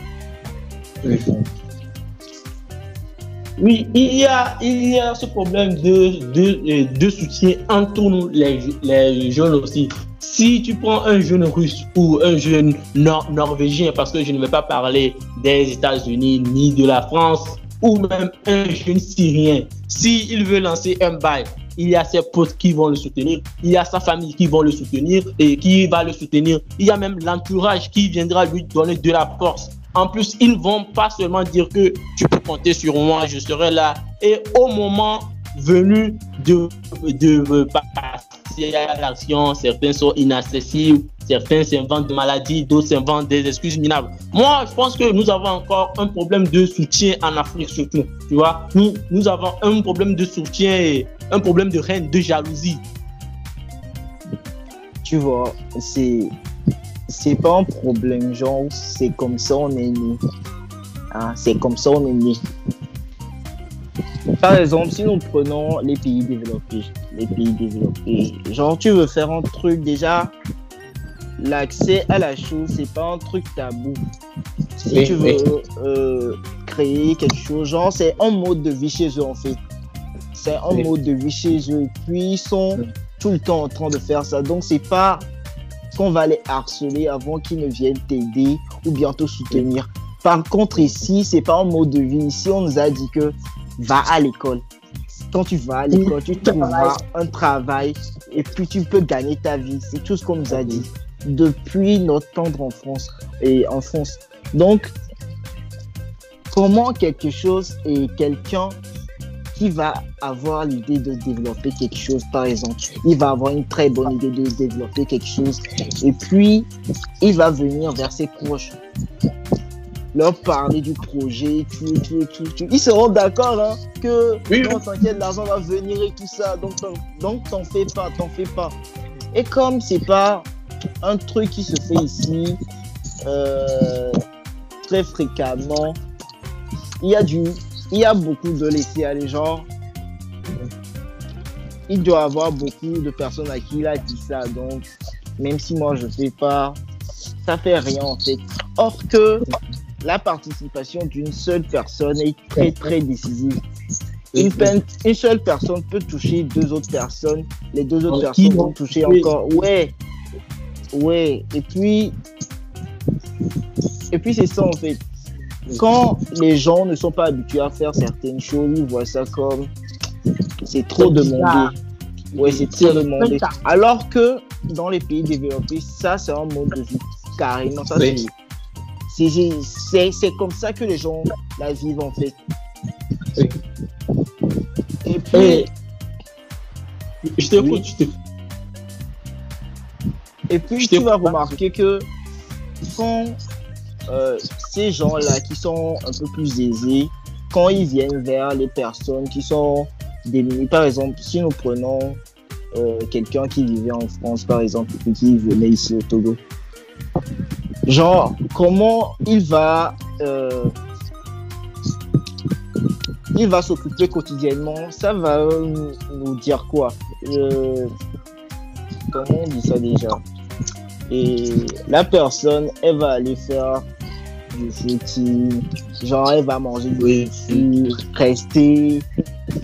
Oui, il y a, il y a ce problème de, de, de soutien entre nous, les, les jeunes aussi. Si tu prends un jeune russe ou un jeune nor- norvégien, parce que je ne vais pas parler des États-Unis ni de la France, ou même un jeune syrien, s'il veut lancer un bail, il y a ses potes qui vont le soutenir, il y a sa famille qui vont le soutenir et qui va le soutenir. Il y a même l'entourage qui viendra lui donner de la force. En plus, ils vont pas seulement dire que tu peux compter sur moi, je serai là. Et au moment venu de, de passer à l'action, certains sont inaccessibles, certains s'inventent des maladies, d'autres s'inventent des excuses minables. Moi, je pense que nous avons encore un problème de soutien en Afrique surtout. Tu vois, nous, nous avons un problème de soutien et un problème de reine, de jalousie. Tu vois, c'est c'est pas un problème, genre, c'est comme ça on est né. Hein, c'est comme ça on est né. Par exemple, si nous prenons les pays développés, les pays développés, genre tu veux faire un truc déjà, l'accès à la chose, c'est pas un truc tabou. Si Oui, tu veux oui. euh, créer quelque chose, genre c'est un mode de vie chez eux en fait. C'est un Oui. mode de vie chez eux. Puis ils sont tout le temps en train de faire ça. Donc c'est pas qu'on va les harceler avant qu'ils ne viennent t'aider ou bien te soutenir. Par contre, ici, c'est pas un mode de vie. Ici, on nous a dit que va à l'école. Quand tu vas à l'école, tu trouveras un travail et puis tu peux gagner ta vie. C'est tout ce qu'on nous a dit depuis notre tendre enfance et enfance. Donc, comment quelque chose et quelqu'un qui va avoir l'idée de développer quelque chose, par exemple, il va avoir une très bonne idée de développer quelque chose et puis il va venir vers ses proches leur parler du projet, tout, tout, tout, tout. Ils seront d'accord hein, que Oui, non, t'inquiète, l'argent va venir et tout ça. Donc, t'en- donc t'en fais pas, t'en fais pas. Et comme c'est pas un truc qui se fait ici euh, très fréquemment, il y a du, il y a beaucoup de laisser aller genre. Il doit y avoir beaucoup de personnes à qui il a dit ça. Donc, même si moi je fais pas, ça fait rien en fait. Or que la participation d'une seule personne est très très décisive. Une, seule personne peut toucher deux autres personnes, les deux autres Qui personnes vont toucher Oui. encore. Ouais, ouais. Et puis, et puis c'est ça en fait. Quand les gens ne sont pas habitués à faire certaines choses, ils voient ça comme c'est trop demandé. Ouais, c'est trop demandé. Alors que dans les pays développés, ça c'est un mode de vie carrément. Ça, Oui. C'est- comme ça que les gens la vivent en fait. Oui. Et puis, Et je Oui. Et puis, Je tu vas remarquer que quand euh, ces gens-là qui sont un peu plus aisés, quand ils viennent vers les personnes qui sont démunies, par exemple, si nous prenons euh, quelqu'un qui vivait en France, par exemple, et qui venait ici au Togo, genre, comment il va, euh, il va s'occuper quotidiennement, ça va euh, nous dire quoi? Euh, Comment on dit ça déjà? Et la personne, elle va aller faire du footing, genre elle va manger du fou, rester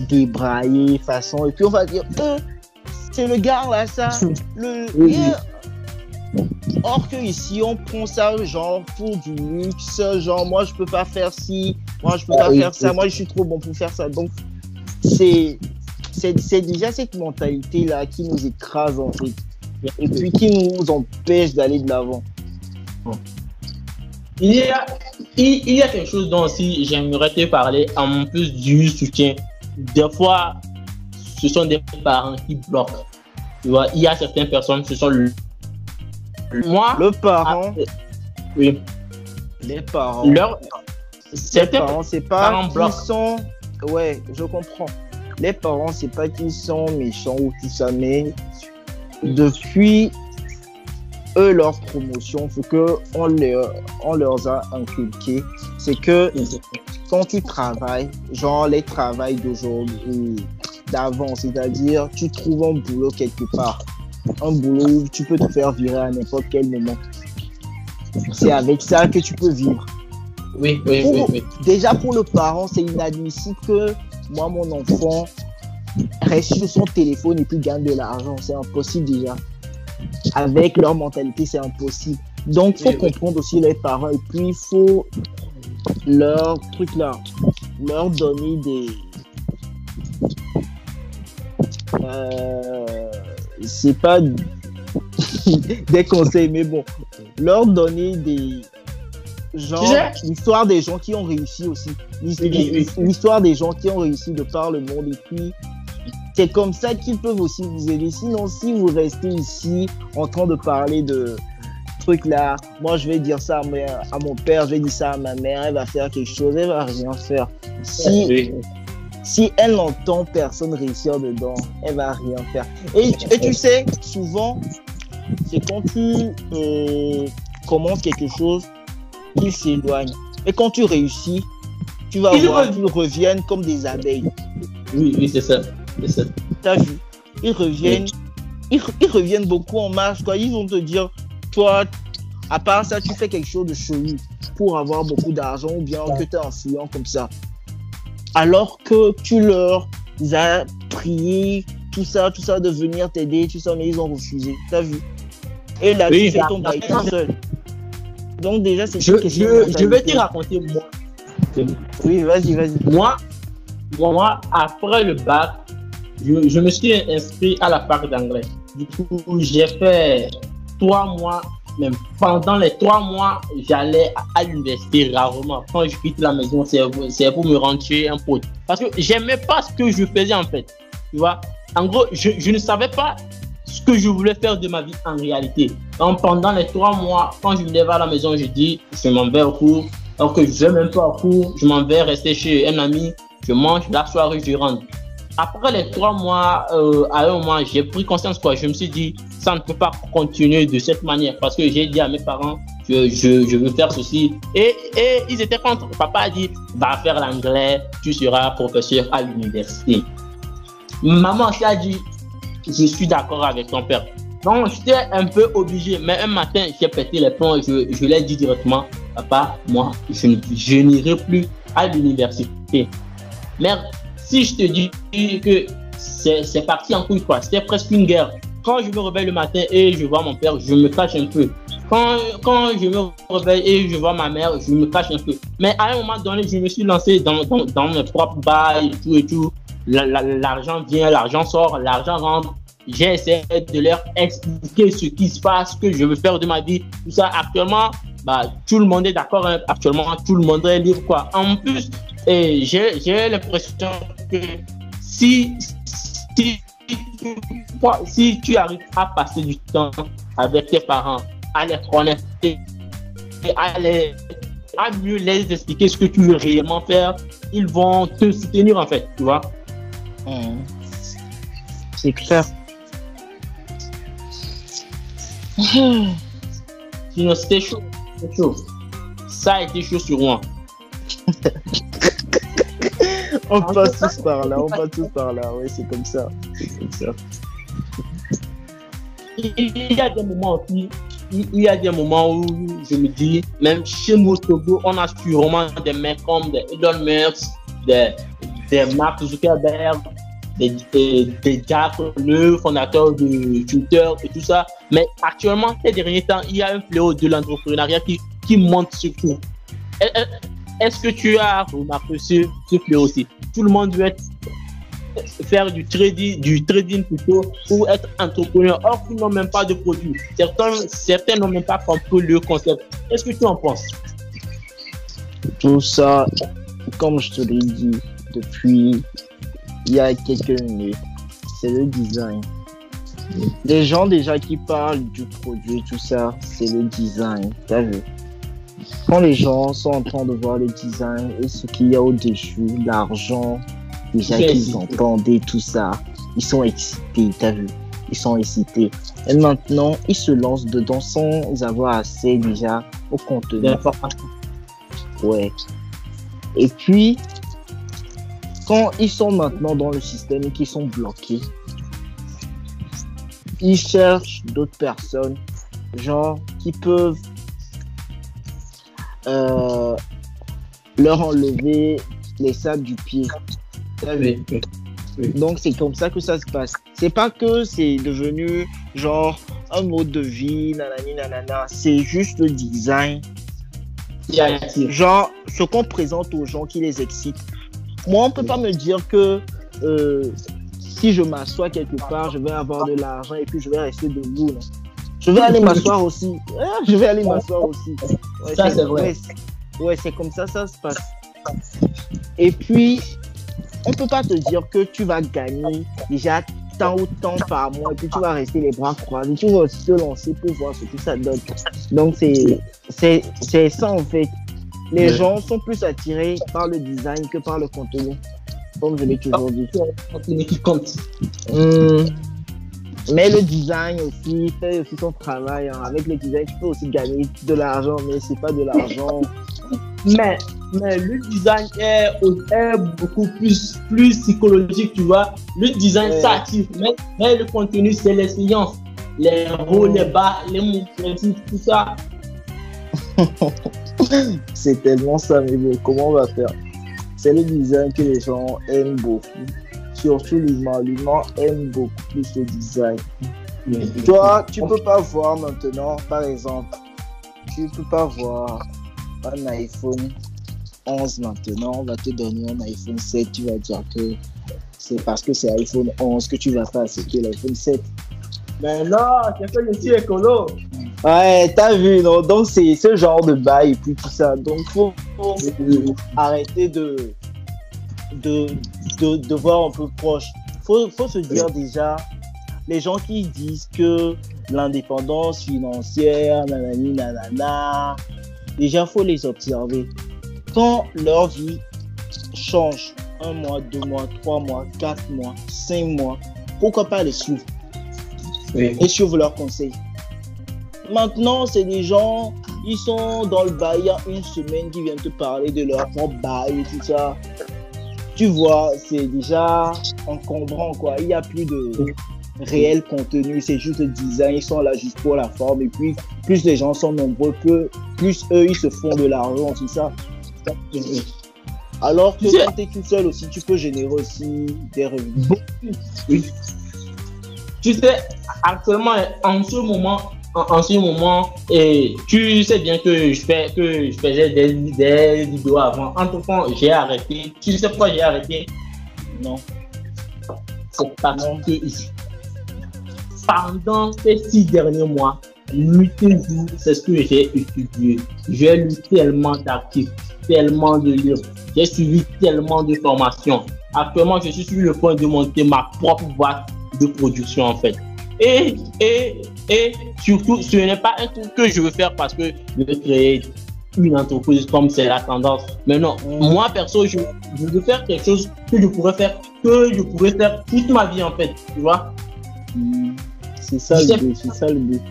débraillé, façon, et puis on va dire, Euh, c'est le gars là, ça, le... Yeah. Or que ici, on prend ça genre pour du luxe, genre moi je peux pas faire ci, moi je peux Ah pas oui, faire ça, moi je suis trop bon pour faire ça. Donc c'est c'est c'est déjà cette mentalité là qui nous écrase en fait et puis qui nous empêche d'aller de l'avant. Il y, a, il, il y a quelque chose dont aussi j'aimerais te parler en plus du soutien. Des fois, ce sont des parents qui bloquent. Tu vois, il y a certaines personnes, ce sont le. Moi, Le parent, ah, oui, les parents, leur, les parents c'est pas qu'ils sont, ouais, je comprends. Les parents c'est pas qu'ils sont méchants ou tout ça, mais depuis eux leur promotion, ce que on leur, on leur a inculqué, c'est que quand tu travailles, genre les travails d'aujourd'hui, d'avant, c'est-à-dire tu trouves un boulot quelque part, un boulot où tu peux te faire virer à n'importe quel moment. C'est avec ça que tu peux vivre. Oui, oui, oui, oui. Déjà pour le parent, c'est inadmissible que moi, mon enfant, reste sur son téléphone et puis gagne de l'argent. C'est impossible déjà. Avec leur mentalité, c'est impossible. Donc, il faut Oui, oui. comprendre aussi les parents et puis il faut leur truc là, leur donner des. Euh, c'est pas des conseils, mais bon, leur donner des. Genre, l'histoire des gens qui ont réussi aussi. L'histoire des gens qui ont réussi de par le monde. Et puis, c'est comme ça qu'ils peuvent aussi vous aider. Sinon, si vous restez ici en train de parler de trucs là, moi je vais dire ça à, mon père, je vais dire ça à ma mère, elle va faire quelque chose, elle va rien faire. Si, Oui. Si elle n'entend personne réussir dedans, elle va rien faire. Et, et tu sais, souvent, c'est quand tu euh, commences quelque chose, qu'il s'éloigne. Et quand tu réussis, tu vas Ils voir qu'ils reviennent comme des abeilles. Oui, oui, c'est ça. C'est ça. T'as vu? Ils reviennent, ils, re- ils reviennent beaucoup en marche, quoi. Ils vont te dire, toi, à part ça, tu fais quelque chose de chelou pour avoir beaucoup d'argent ou bien que tu es influent comme ça. Alors que tu leur as prié, tout ça, tout ça, de venir t'aider, tout ça, mais ils ont refusé. T'as vu? Et là, Oui, tu fais ça- ton ça- bail tout seul. Donc déjà, c'est Je, une question de je, je vais te raconter moi. Oui, vas-y, vas-y. Moi, moi, après le bac, je, je me suis inscrit à la fac d'anglais. Du coup, j'ai fait trois mois, même pendant les trois mois, j'allais à, l'université rarement. Quand je quitte la maison, c'est pour me rendre chez un pote. Parce que j'aimais pas ce que je faisais en fait. Tu vois, en gros, je, je ne savais pas ce que je voulais faire de ma vie en réalité. Donc, pendant les trois mois, quand je lève à la maison, je dis, je m'en vais au cours. Alors que je vais même pas au cours, je m'en vais rester chez un ami, je mange, la soirée, je rentre. Après les trois mois, euh, à un moment, j'ai pris conscience, quoi. Je me suis dit, ça ne peut pas continuer de cette manière parce que j'ai dit à mes parents, je, je, veux faire ceci. Et, et ils étaient contre. Papa a dit, va faire l'anglais, tu seras professeur à l'université. Maman aussi a dit, je suis d'accord avec ton père. Donc, j'étais un peu obligé. Mais un matin, j'ai pété les plombs. Je, je l'ai dit directement, papa, moi, je, je n'irai plus à l'université. Merde, si je te dis que c'est parti en couille, quoi. C'était presque une guerre. Quand je me réveille le matin et je vois mon père, je me cache un peu. Quand, quand je me réveille et je vois ma mère, je me cache un peu. Mais à un moment donné, je me suis lancé dans, dans, dans mes propres bails et tout et tout. La- la- L'argent vient, l'argent sort, l'argent rentre. J'ai essayé de leur expliquer ce qui se passe, ce que je veux faire de ma vie. Tout ça, actuellement, bah, tout le monde est d'accord. hein. Actuellement, tout le monde est libre. Quoi. En plus, et j'ai j'ai l'impression que si, si, si tu arrives à passer du temps avec tes parents, à les connaître à, les, à mieux les expliquer ce que tu veux réellement faire, ils vont te soutenir en fait, tu vois. Mhm. C'est clair. Sinon, c'était chaud. chaud. Ça a été chaud sur moi. On passe tous par là, on passe tous par là, oui, c'est comme ça. C'est comme ça. Il y a des moments aussi il y a des moments où je me dis, même chez nous Togo, on a sûrement des mecs comme des Elon Musk, des, des Mark Zuckerberg, des, des, Jack, le fondateur de Twitter et tout ça. Mais actuellement, ces derniers temps, il y a un fléau de l'entrepreneuriat qui, qui monte surtout. Est-ce que tu as remarqué ce, ce fléau aussi? Tout le monde veut faire du trading, du trading plutôt ou être entrepreneur. Or, ils n'ont même pas de produit. Certains, certains n'ont même pas compris le concept. Qu'est-ce que tu en penses? Tout ça, comme je te l'ai dit depuis il y a quelques minutes, c'est le design. Les gens déjà qui parlent du produit, tout ça, c'est le design. T'as vu? Quand les gens sont en train de voir le design et ce qu'il y a au-dessus, l'argent, déjà qu'ils entendaient tout ça, ils sont excités, t'as vu? Ils sont excités. Et maintenant, ils se lancent dedans sans avoir assez déjà au contenu. Ouais. Et puis, quand ils sont maintenant dans le système et qu'ils sont bloqués, ils cherchent d'autres personnes, genre, qui peuvent euh, leur enlever les sables du pied. Donc c'est comme ça que ça se passe. C'est pas que c'est devenu genre un mode de vie, nanani, nanana. C'est juste le design. Genre ce qu'on présente aux gens qui les excite. Moi, on peut pas me dire que euh, si je m'assois quelque part, je vais avoir de l'argent et puis je vais rester debout. Je vais aller m'asseoir aussi. Je vais aller m'asseoir aussi. ça, c'est vrai. Ouais, c'est comme ça, ça se passe. Et puis, on peut pas te dire que tu vas gagner déjà tant ou tant par mois et puis tu vas rester les bras croisés. Tu vas aussi te lancer pour voir ce que ça donne. Donc, c'est, ça en fait. Les gens sont plus attirés par le design que par le contenu. Comme je l'ai toujours dit. Contenu qui compte. Hmm. Mais le design aussi fait aussi son travail. Hein. Avec le design, tu peux aussi gagner de l'argent, mais c'est pas de l'argent. mais mais le design est, beaucoup plus, plus psychologique, tu vois. Le design s'active, mais, mais, le contenu, c'est l'expérience. Les hauts, les bas, les mouvements, tout ça. c'est tellement ça, mais bon, comment on va faire? C'est le design que les gens aiment beaucoup. Surtout l'humain. L'humain aime beaucoup plus le design. Toi, tu peux pas voir maintenant, par exemple, tu peux pas voir un iPhone 11 maintenant, on va te donner un iPhone 7, tu vas dire que c'est parce que c'est iPhone 11 que tu vas pas accepter l'iPhone 7. Mais non, c'est que je suis écolo. Ouais, t'as vu, non? Donc c'est ce genre de bail et puis tout ça. Donc faut, faut arrêter de de, de, de, voir un peu proche. Faut, faut se dire déjà, les gens qui disent que l'indépendance financière, nanani, nanana, déjà faut les observer quand leur vie change, un mois, deux mois, trois mois, quatre mois, cinq mois, pourquoi pas les suivre? Et suivre leurs conseils. Maintenant, c'est des gens, ils sont dans le bail il y a une semaine qui viennent te parler de leur propre bail et tout ça. Tu vois, c'est déjà encombrant, quoi. Il n'y a plus de réel contenu, c'est juste le design, ils sont là juste pour la forme. Et puis, plus les gens sont nombreux, plus eux, ils se font de l'argent, tout ça. Alors que quand tu es tout seul aussi, tu peux générer aussi des revenus. Oui. Tu sais, actuellement, en ce moment, en, ce moment, et tu sais bien que je, fais, que je faisais des, des vidéos avant. Entre temps, j'ai arrêté. Tu sais pourquoi j'ai arrêté? Non. C'est parce que pendant ces six derniers mois, nuit c'est ce que j'ai étudié. J'ai lu tellement d'articles tellement de livres, j'ai suivi tellement de formations. Actuellement, je suis sur le point de monter ma propre boîte de production en fait. Et, et, et surtout, ce n'est pas un truc que je veux faire parce que je veux créer une entreprise comme c'est la tendance. Mais non, moi perso, je, je, veux faire quelque chose que je pourrais faire, que je pourrais faire toute ma vie en fait, tu vois. C'est ça, le but, c'est ça le but.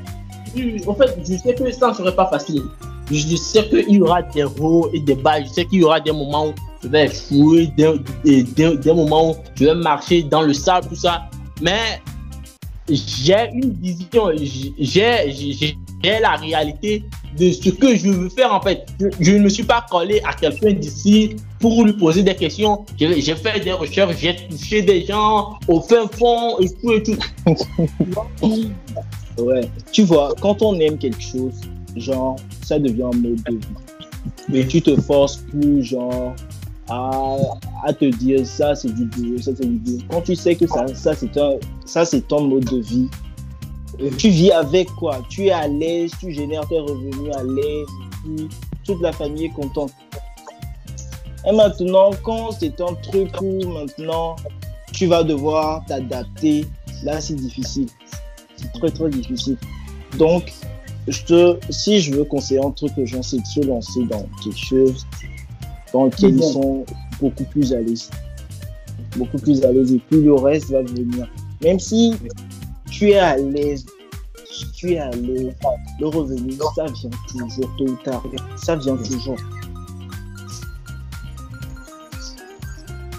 En fait, je sais que ça ne serait pas facile. Je sais qu'il y aura des hauts et des bas. Je sais qu'il y aura des moments où je vais fouiller, des, des, moments où je vais marcher dans le sable, tout ça. Mais j'ai une vision, j'ai la réalité de ce que je veux faire en fait. Je, ne me suis pas collé à quelqu'un d'ici pour lui poser des questions. J'ai fait des recherches, j'ai touché des gens au fin fond et tout et tout. ouais. Tu vois, quand on aime quelque chose, genre, ça devient un mode de vie. Mais tu te forces plus, genre, à, à te dire ça c'est du boulot, ça c'est du boulot. Quand tu sais que ça, ça c'est un, ça c'est ton mode de vie, tu vis avec quoi Tu es à l'aise, tu génères tes revenus à l'aise, toute la famille est contente. Et maintenant, quand c'est un truc où maintenant tu vas devoir t'adapter, là c'est difficile. C'est très très difficile. Donc, je te, si je veux conseiller un truc aux gens, c'est de se lancer dans quelque chose dans lequel ils sont beaucoup plus à l'aise. Beaucoup plus à l'aise et puis le reste va venir. Même si tu es à l'aise, tu es à l'aise, le revenu, ça vient toujours, tôt ou tard. Ça vient toujours.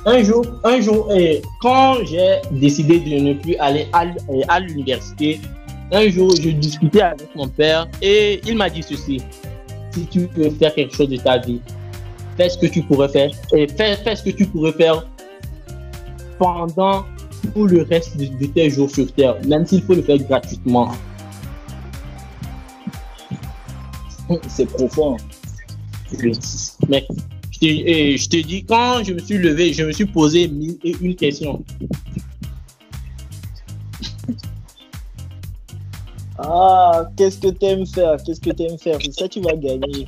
Un jour, un jour, quand j'ai décidé de ne plus aller à, à l'université, un jour, je discutais avec mon père et il m'a dit ceci. Si tu veux faire quelque chose de ta vie, fais ce que tu pourrais faire et fais, fais ce que tu pourrais faire pendant tout le reste de, tes jours sur Terre, même s'il faut le faire gratuitement. C'est profond. Mec, je te, je te dis, quand je me suis levé, je me suis posé mille et une questions. Ah, qu'est-ce que tu aimes faire? Qu'est-ce que tu aimes faire? C'est ça tu vas gagner.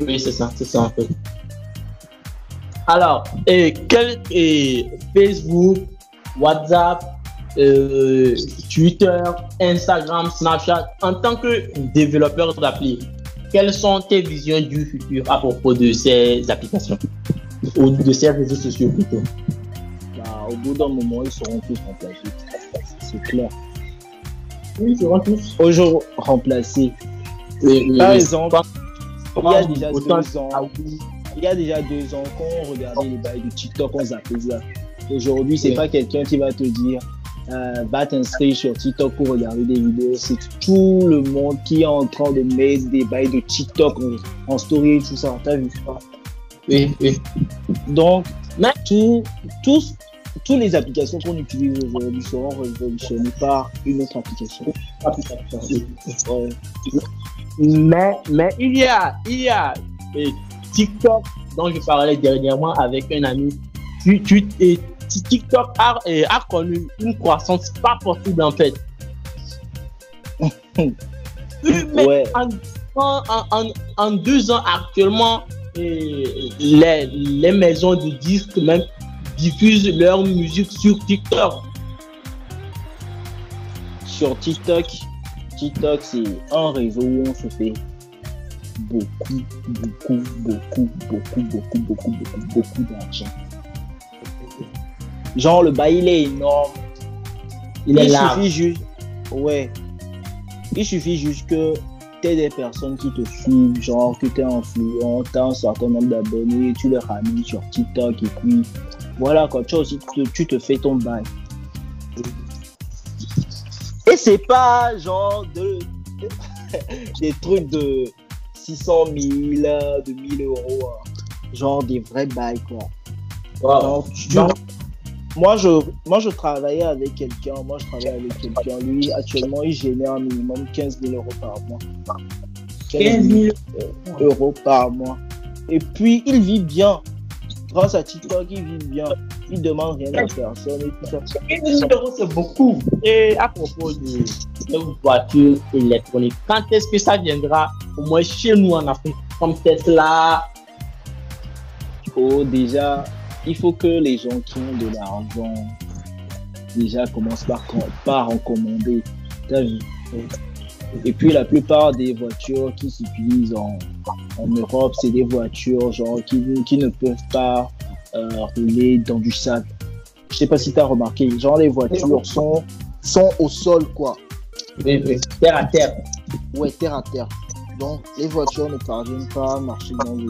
Oui, c'est ça, c'est ça en fait. Alors, et quel est Facebook, WhatsApp, euh, Twitter, Instagram, Snapchat, en tant que développeur d'appli, quelles sont tes visions du futur à propos de ces applications? Ou de ces réseaux sociaux plutôt? Bah, Au bout d'un moment, ils seront tous remplacés. C'est clair. Oui, ils seront tous. Aujourd'hui, remplacés. Par exemple, il y a déjà deux ans, il y a déjà deux ans, quand on regardait les bails de TikTok, on zappait ça. Aujourd'hui, c'est pas quelqu'un qui va te dire euh, va t'inscrire sur TikTok pour regarder des vidéos. C'est tout le monde qui est en train de mettre des bails de TikTok en, story et tout ça. T'as vu ça? Oui, oui. Donc, tout, tous, toutes les applications qu'on utilise aujourd'hui seront révolutionnées par une autre application. Mais, mais il y a, il y a TikTok dont je parlais dernièrement avec un ami. Tu, tu, et TikTok a, a connu une croissance pas possible en fait. ouais. en, en, en, deux ans actuellement, les, les maisons de disques même diffusent leur musique sur TikTok. Sur TikTok, TikTok c'est un réseau où on se fait beaucoup, beaucoup, beaucoup, beaucoup, beaucoup, beaucoup, beaucoup, beaucoup d'argent. Genre, le bail, il est énorme. Il, est suffit juste. Ouais. Il suffit juste que tu aies des personnes qui te suivent, genre que tu es influent, tu as un certain nombre d'abonnés, tu les ramènes sur TikTok et puis voilà quoi, tu, aussi, tu, te fais ton bail. Et c'est pas genre de, des trucs de 600 000, de 1000 euros, hein. genre des vrais bails quoi. moi, je, moi, je travaillais avec quelqu'un, moi, je travaillais avec quelqu'un. Lui, actuellement, il génère un minimum 15 000 euros par mois. 15 000 euros par mois. Et puis, il vit bien. Grâce à TikTok, il vit bien. Il demande rien à personne et tout ça. 15 000 euros, c'est beaucoup. Et à propos de, voitures électroniques, quand est-ce que ça viendra, au moins chez nous en Afrique, comme Tesla? Oh, déjà, il faut que les gens qui ont de l'argent déjà commencent par, par en commander. Et puis la plupart des voitures qui s'utilisent en, en, Europe, c'est des voitures genre qui, qui ne peuvent pas euh, dans du sable. Je sais pas si tu as remarqué, genre les voitures sont, sont au sol quoi. terre à terre. Ouais, terre à terre. Donc les voitures ne parviennent pas à marcher dans le,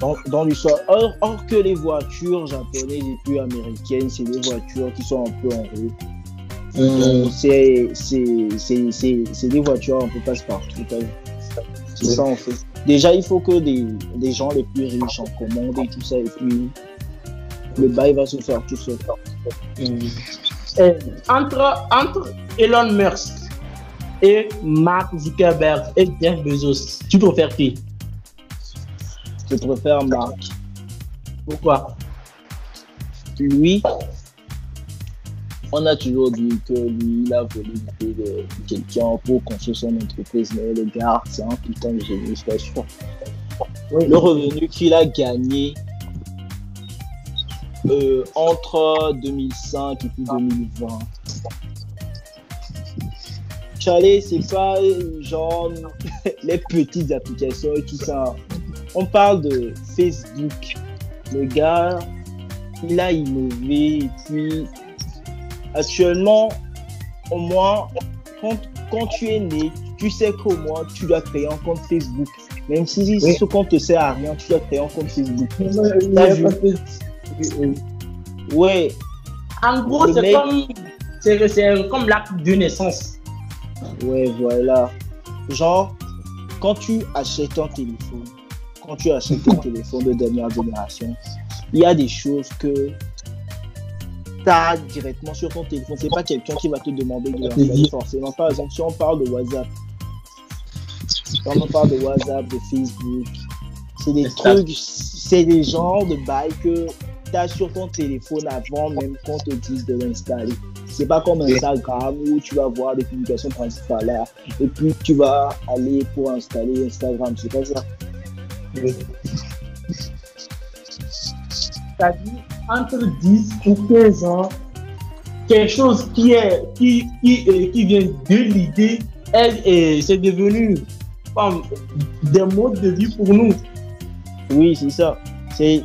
dans, dans le sol. Or, or, que les voitures japonaises et puis américaines, c'est des voitures qui sont un peu en haut. Euh, c'est des voitures un peu passe-partout. C'est ça en fait. Déjà, il faut que des, des gens les plus riches en commandent et tout ça, et puis le bail va se faire tout seul. Et entre, entre Elon Musk et Mark Zuckerberg et Jeff Bezos, tu préfères qui? Je préfère Marc. Pourquoi? Lui, on a toujours dit que lui, il a volé l'idée de quelqu'un pour construire son entreprise, mais le gars, c'est un putain de génie, je t'assure. Le revenu qu'il a gagné euh, entre 2005 et puis 2020. Charlie, c'est pas euh, genre les petites applications et tout ça. On parle de Facebook. Le gars, il a innové et puis actuellement, au moins, quand, quand tu es né, tu sais qu'au moins tu dois créer un compte Facebook. Même si Oui. ce compte te sert à rien, tu dois créer un compte Facebook. Ouais, En gros, c'est mec- comme, c'est, c'est comme l'acte de naissance. ouais, voilà. Genre, quand tu achètes un téléphone, quand tu achètes un téléphone de dernière génération, il y a des choses que tu as directement sur ton téléphone. C'est pas quelqu'un qui va te demander de l'installer forcément. Par exemple, si on parle de WhatsApp, quand on parle de WhatsApp, de Facebook, c'est des trucs, c'est des genres de bails que tu as sur ton téléphone avant même qu'on te dise de l'installer. C'est pas comme Instagram où tu vas voir des publications principales là, et puis tu vas aller pour installer Instagram. C'est pas ça. C'est-à-dire, entre 10 ou 15 ans, quelque chose qui, est, qui, qui, euh, qui vient de l'idée, elle, euh, c'est devenu comme des modes de vie pour nous. Oui, c'est ça. C'est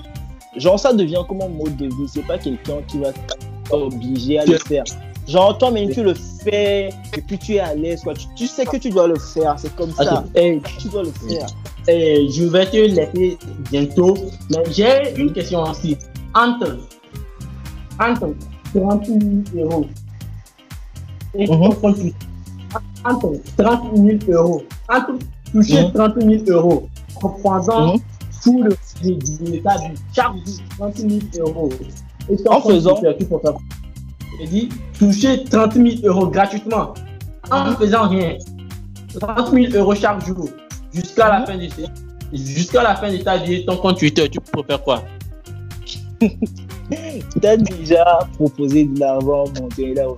genre ça devient comme un mode de vie. C'est pas quelqu'un qui va t'obliger à le faire. Genre toi-même tu le fais et puis tu es à l'aise quoi. Tu, tu sais que tu dois le faire. C'est comme ça. Et, Tu dois le faire. et je vais te laisser bientôt, mais j'ai une question aussi. Entre, entre 30 000 euros et Mhm. ton compte Twitter, entre 30 000 euros, toucher Mhm. 30 000 euros en prenant Mhm. tout le l'état du chaque jour 30 000 euros. Et En faisant- Je dis toucher 30 000 euros gratuitement en ne faisant rien. 30 000 euros chaque jour jusqu'à la fin de jusqu'à la fin de ta vie, ton compte Twitter, tu peux faire quoi? Tu as déjà proposé de l'argent monter là au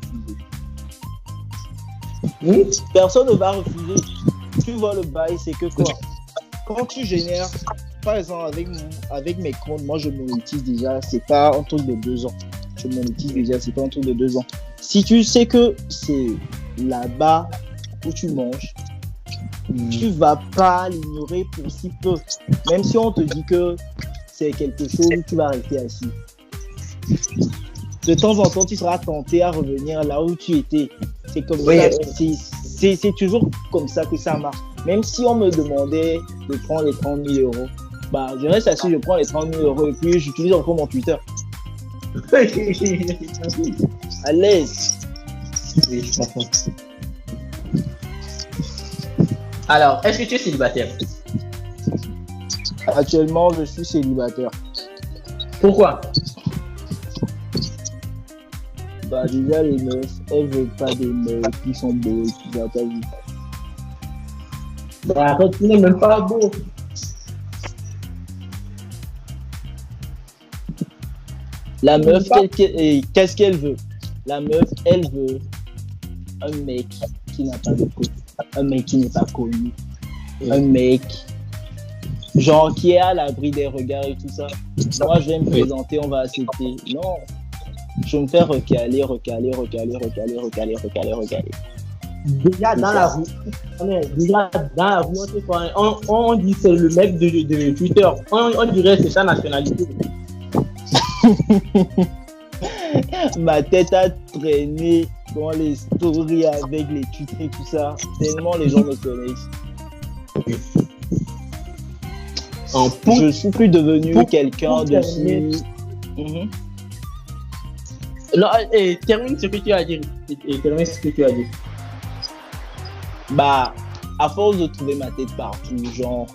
refusé. Personne ne va refuser. Tu vois le bail, c'est que quoi? Quand tu génères, par exemple avec, mon- avec mes comptes, moi je monétise déjà, c'est pas un truc de deux ans. Je monétise déjà, c'est pas truc de deux ans. Si tu sais que c'est là-bas où tu manges, tu vas pas l'ignorer pour si peu. Même si on te dit que c'est quelque chose où tu vas rester assis. De temps en temps, tu seras tenté à revenir là où tu étais. C'est comme Oui. ça. c'est toujours comme ça que ça marche. Même si on me demandait de prendre les 30 000 euros, bah, je reste assis, je prends les 30 000 euros et puis j'utilise encore mon Twitter. À l'aise. Oui, je comprends. Alors, est-ce que tu es célibataire? Actuellement, je suis célibataire. Pourquoi? Bah, déjà, les meufs, elles veulent pas des meufs qui sont beaux et qui va pas vu. Bah, arrête, tu n'es même pas beau. La meuf, qu'est-ce qu'elle veut? La meuf, elle veut un mec qui n'a pas de côté, un mec qui n'est pas connu, un mec genre qui est à l'abri des regards et tout ça. Moi, je vais me présenter, on va accepter. Non, je me fais recaler, recaler, recaler, recaler, recaler, recaler, recaler. Déjà dans la rue, on est déjà dans la rue, on, on, on dit c'est le mec de, de Twitter. On, on dirait c'est sa nationalité. Ma tête a traîné dans les stories avec les tweets et tout ça. Tellement les gens me connaissent. En pour, je suis plus devenu quelqu'un de si. Mhm. Non, et termine ce que tu as dit. Et, termine ce que tu as dit. Bah, à force de trouver ma tête partout, genre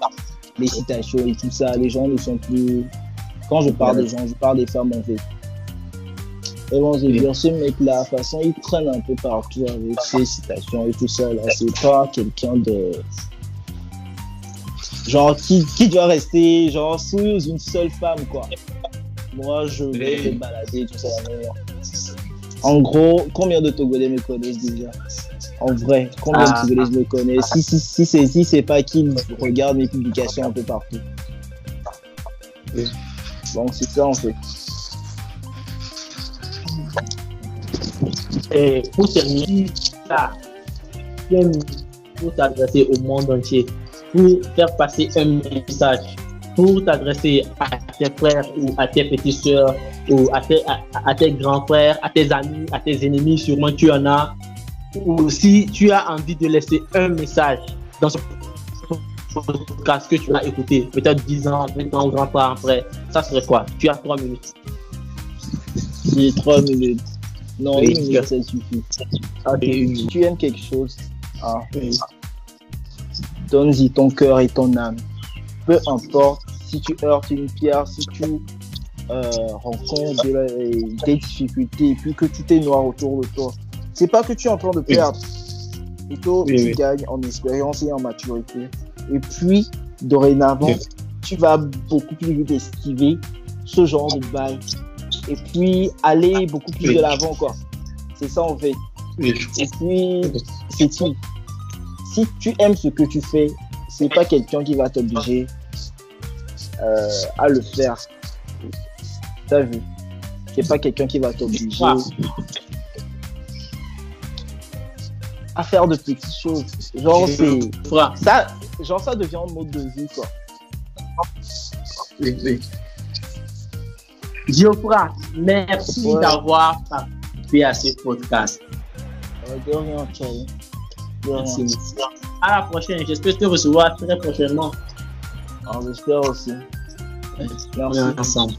les citations et tout ça, les gens ne sont plus. Quand je parle des gens, je parle des femmes en fait. Et bon, je dire, ce mec-là, de toute façon, il traîne un peu partout avec ses citations et tout ça. Là, c'est pas quelqu'un de. Genre, qui, qui doit rester, genre, sous une seule femme, quoi. Moi, je vais me balader, tout ça, En gros, combien de Togolais me connaissent déjà? En vrai, combien de ah. Togolais me connaissent Si, si, si, c'est si c'est pas qu'ils regardent mes publications un peu partout. Bon, c'est ça en fait. Et pour terminer, ça, pour t'adresser au monde entier, pour faire passer un message, pour t'adresser à tes frères ou à tes petites soeurs ou à tes, à, tes grands frères, à tes amis, à tes ennemis, sûrement tu en as. Ou si tu as envie de laisser un message dans ce podcast que tu as écouté, peut-être 10 ans, 20 ans, 30 ans après, ça serait quoi? Tu as 3 minutes. J'ai 3 minutes. Non, une minute, ça suffit. Si tu aimes quelque chose, ah, donne-y ton cœur et ton âme. Peu importe si tu heurtes une pierre, si tu euh, rencontres des difficultés et puis que tout est noir autour de toi. C'est pas que tu es en train de perdre. Plutôt, tu gagnes en expérience et en maturité. Et puis, dorénavant, tu vas beaucoup plus vite esquiver ce genre de bail et puis aller beaucoup plus de l'avant, quoi. C'est ça, en fait. Et puis, c'est tout. Si tu aimes ce que tu fais, c'est pas quelqu'un qui va t'obliger euh, à le faire. T'as vu? C'est pas quelqu'un qui va t'obliger à faire de petites choses. Genre, c'est. Ça, genre, ça devient un mode de vie, quoi. Geoffra, merci d'avoir participé à ce podcast. De rien, Merci. À la prochaine. J'espère te recevoir très prochainement. On espère aussi. Merci. Ensemble.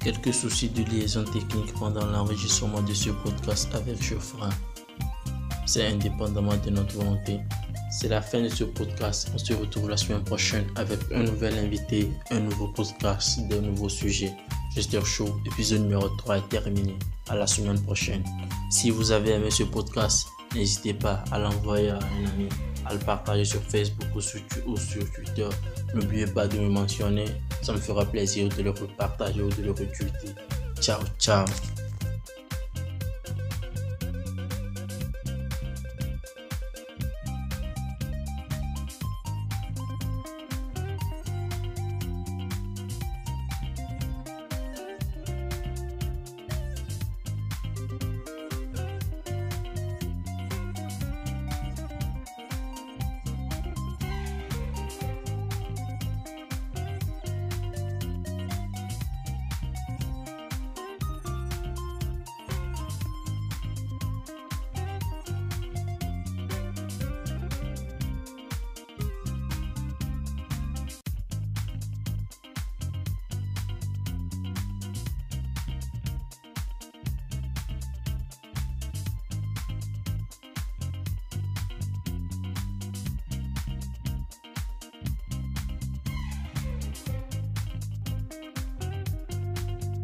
Quelques soucis de liaison technique pendant l'enregistrement de ce podcast avec Geoffroy. C'est indépendamment de notre volonté. C'est la fin de ce podcast. On se retrouve la semaine prochaine avec un nouvel invité, un nouveau podcast, de nouveaux sujets. Gesteur Show, épisode numéro 3 est terminé. À la semaine prochaine. Si vous avez aimé ce podcast, n'hésitez pas à l'envoyer à un ami, à le partager sur Facebook ou sur, ou sur Twitter. N'oubliez pas de me mentionner ça me fera plaisir de le repartager ou de le retweeter. Ciao, ciao.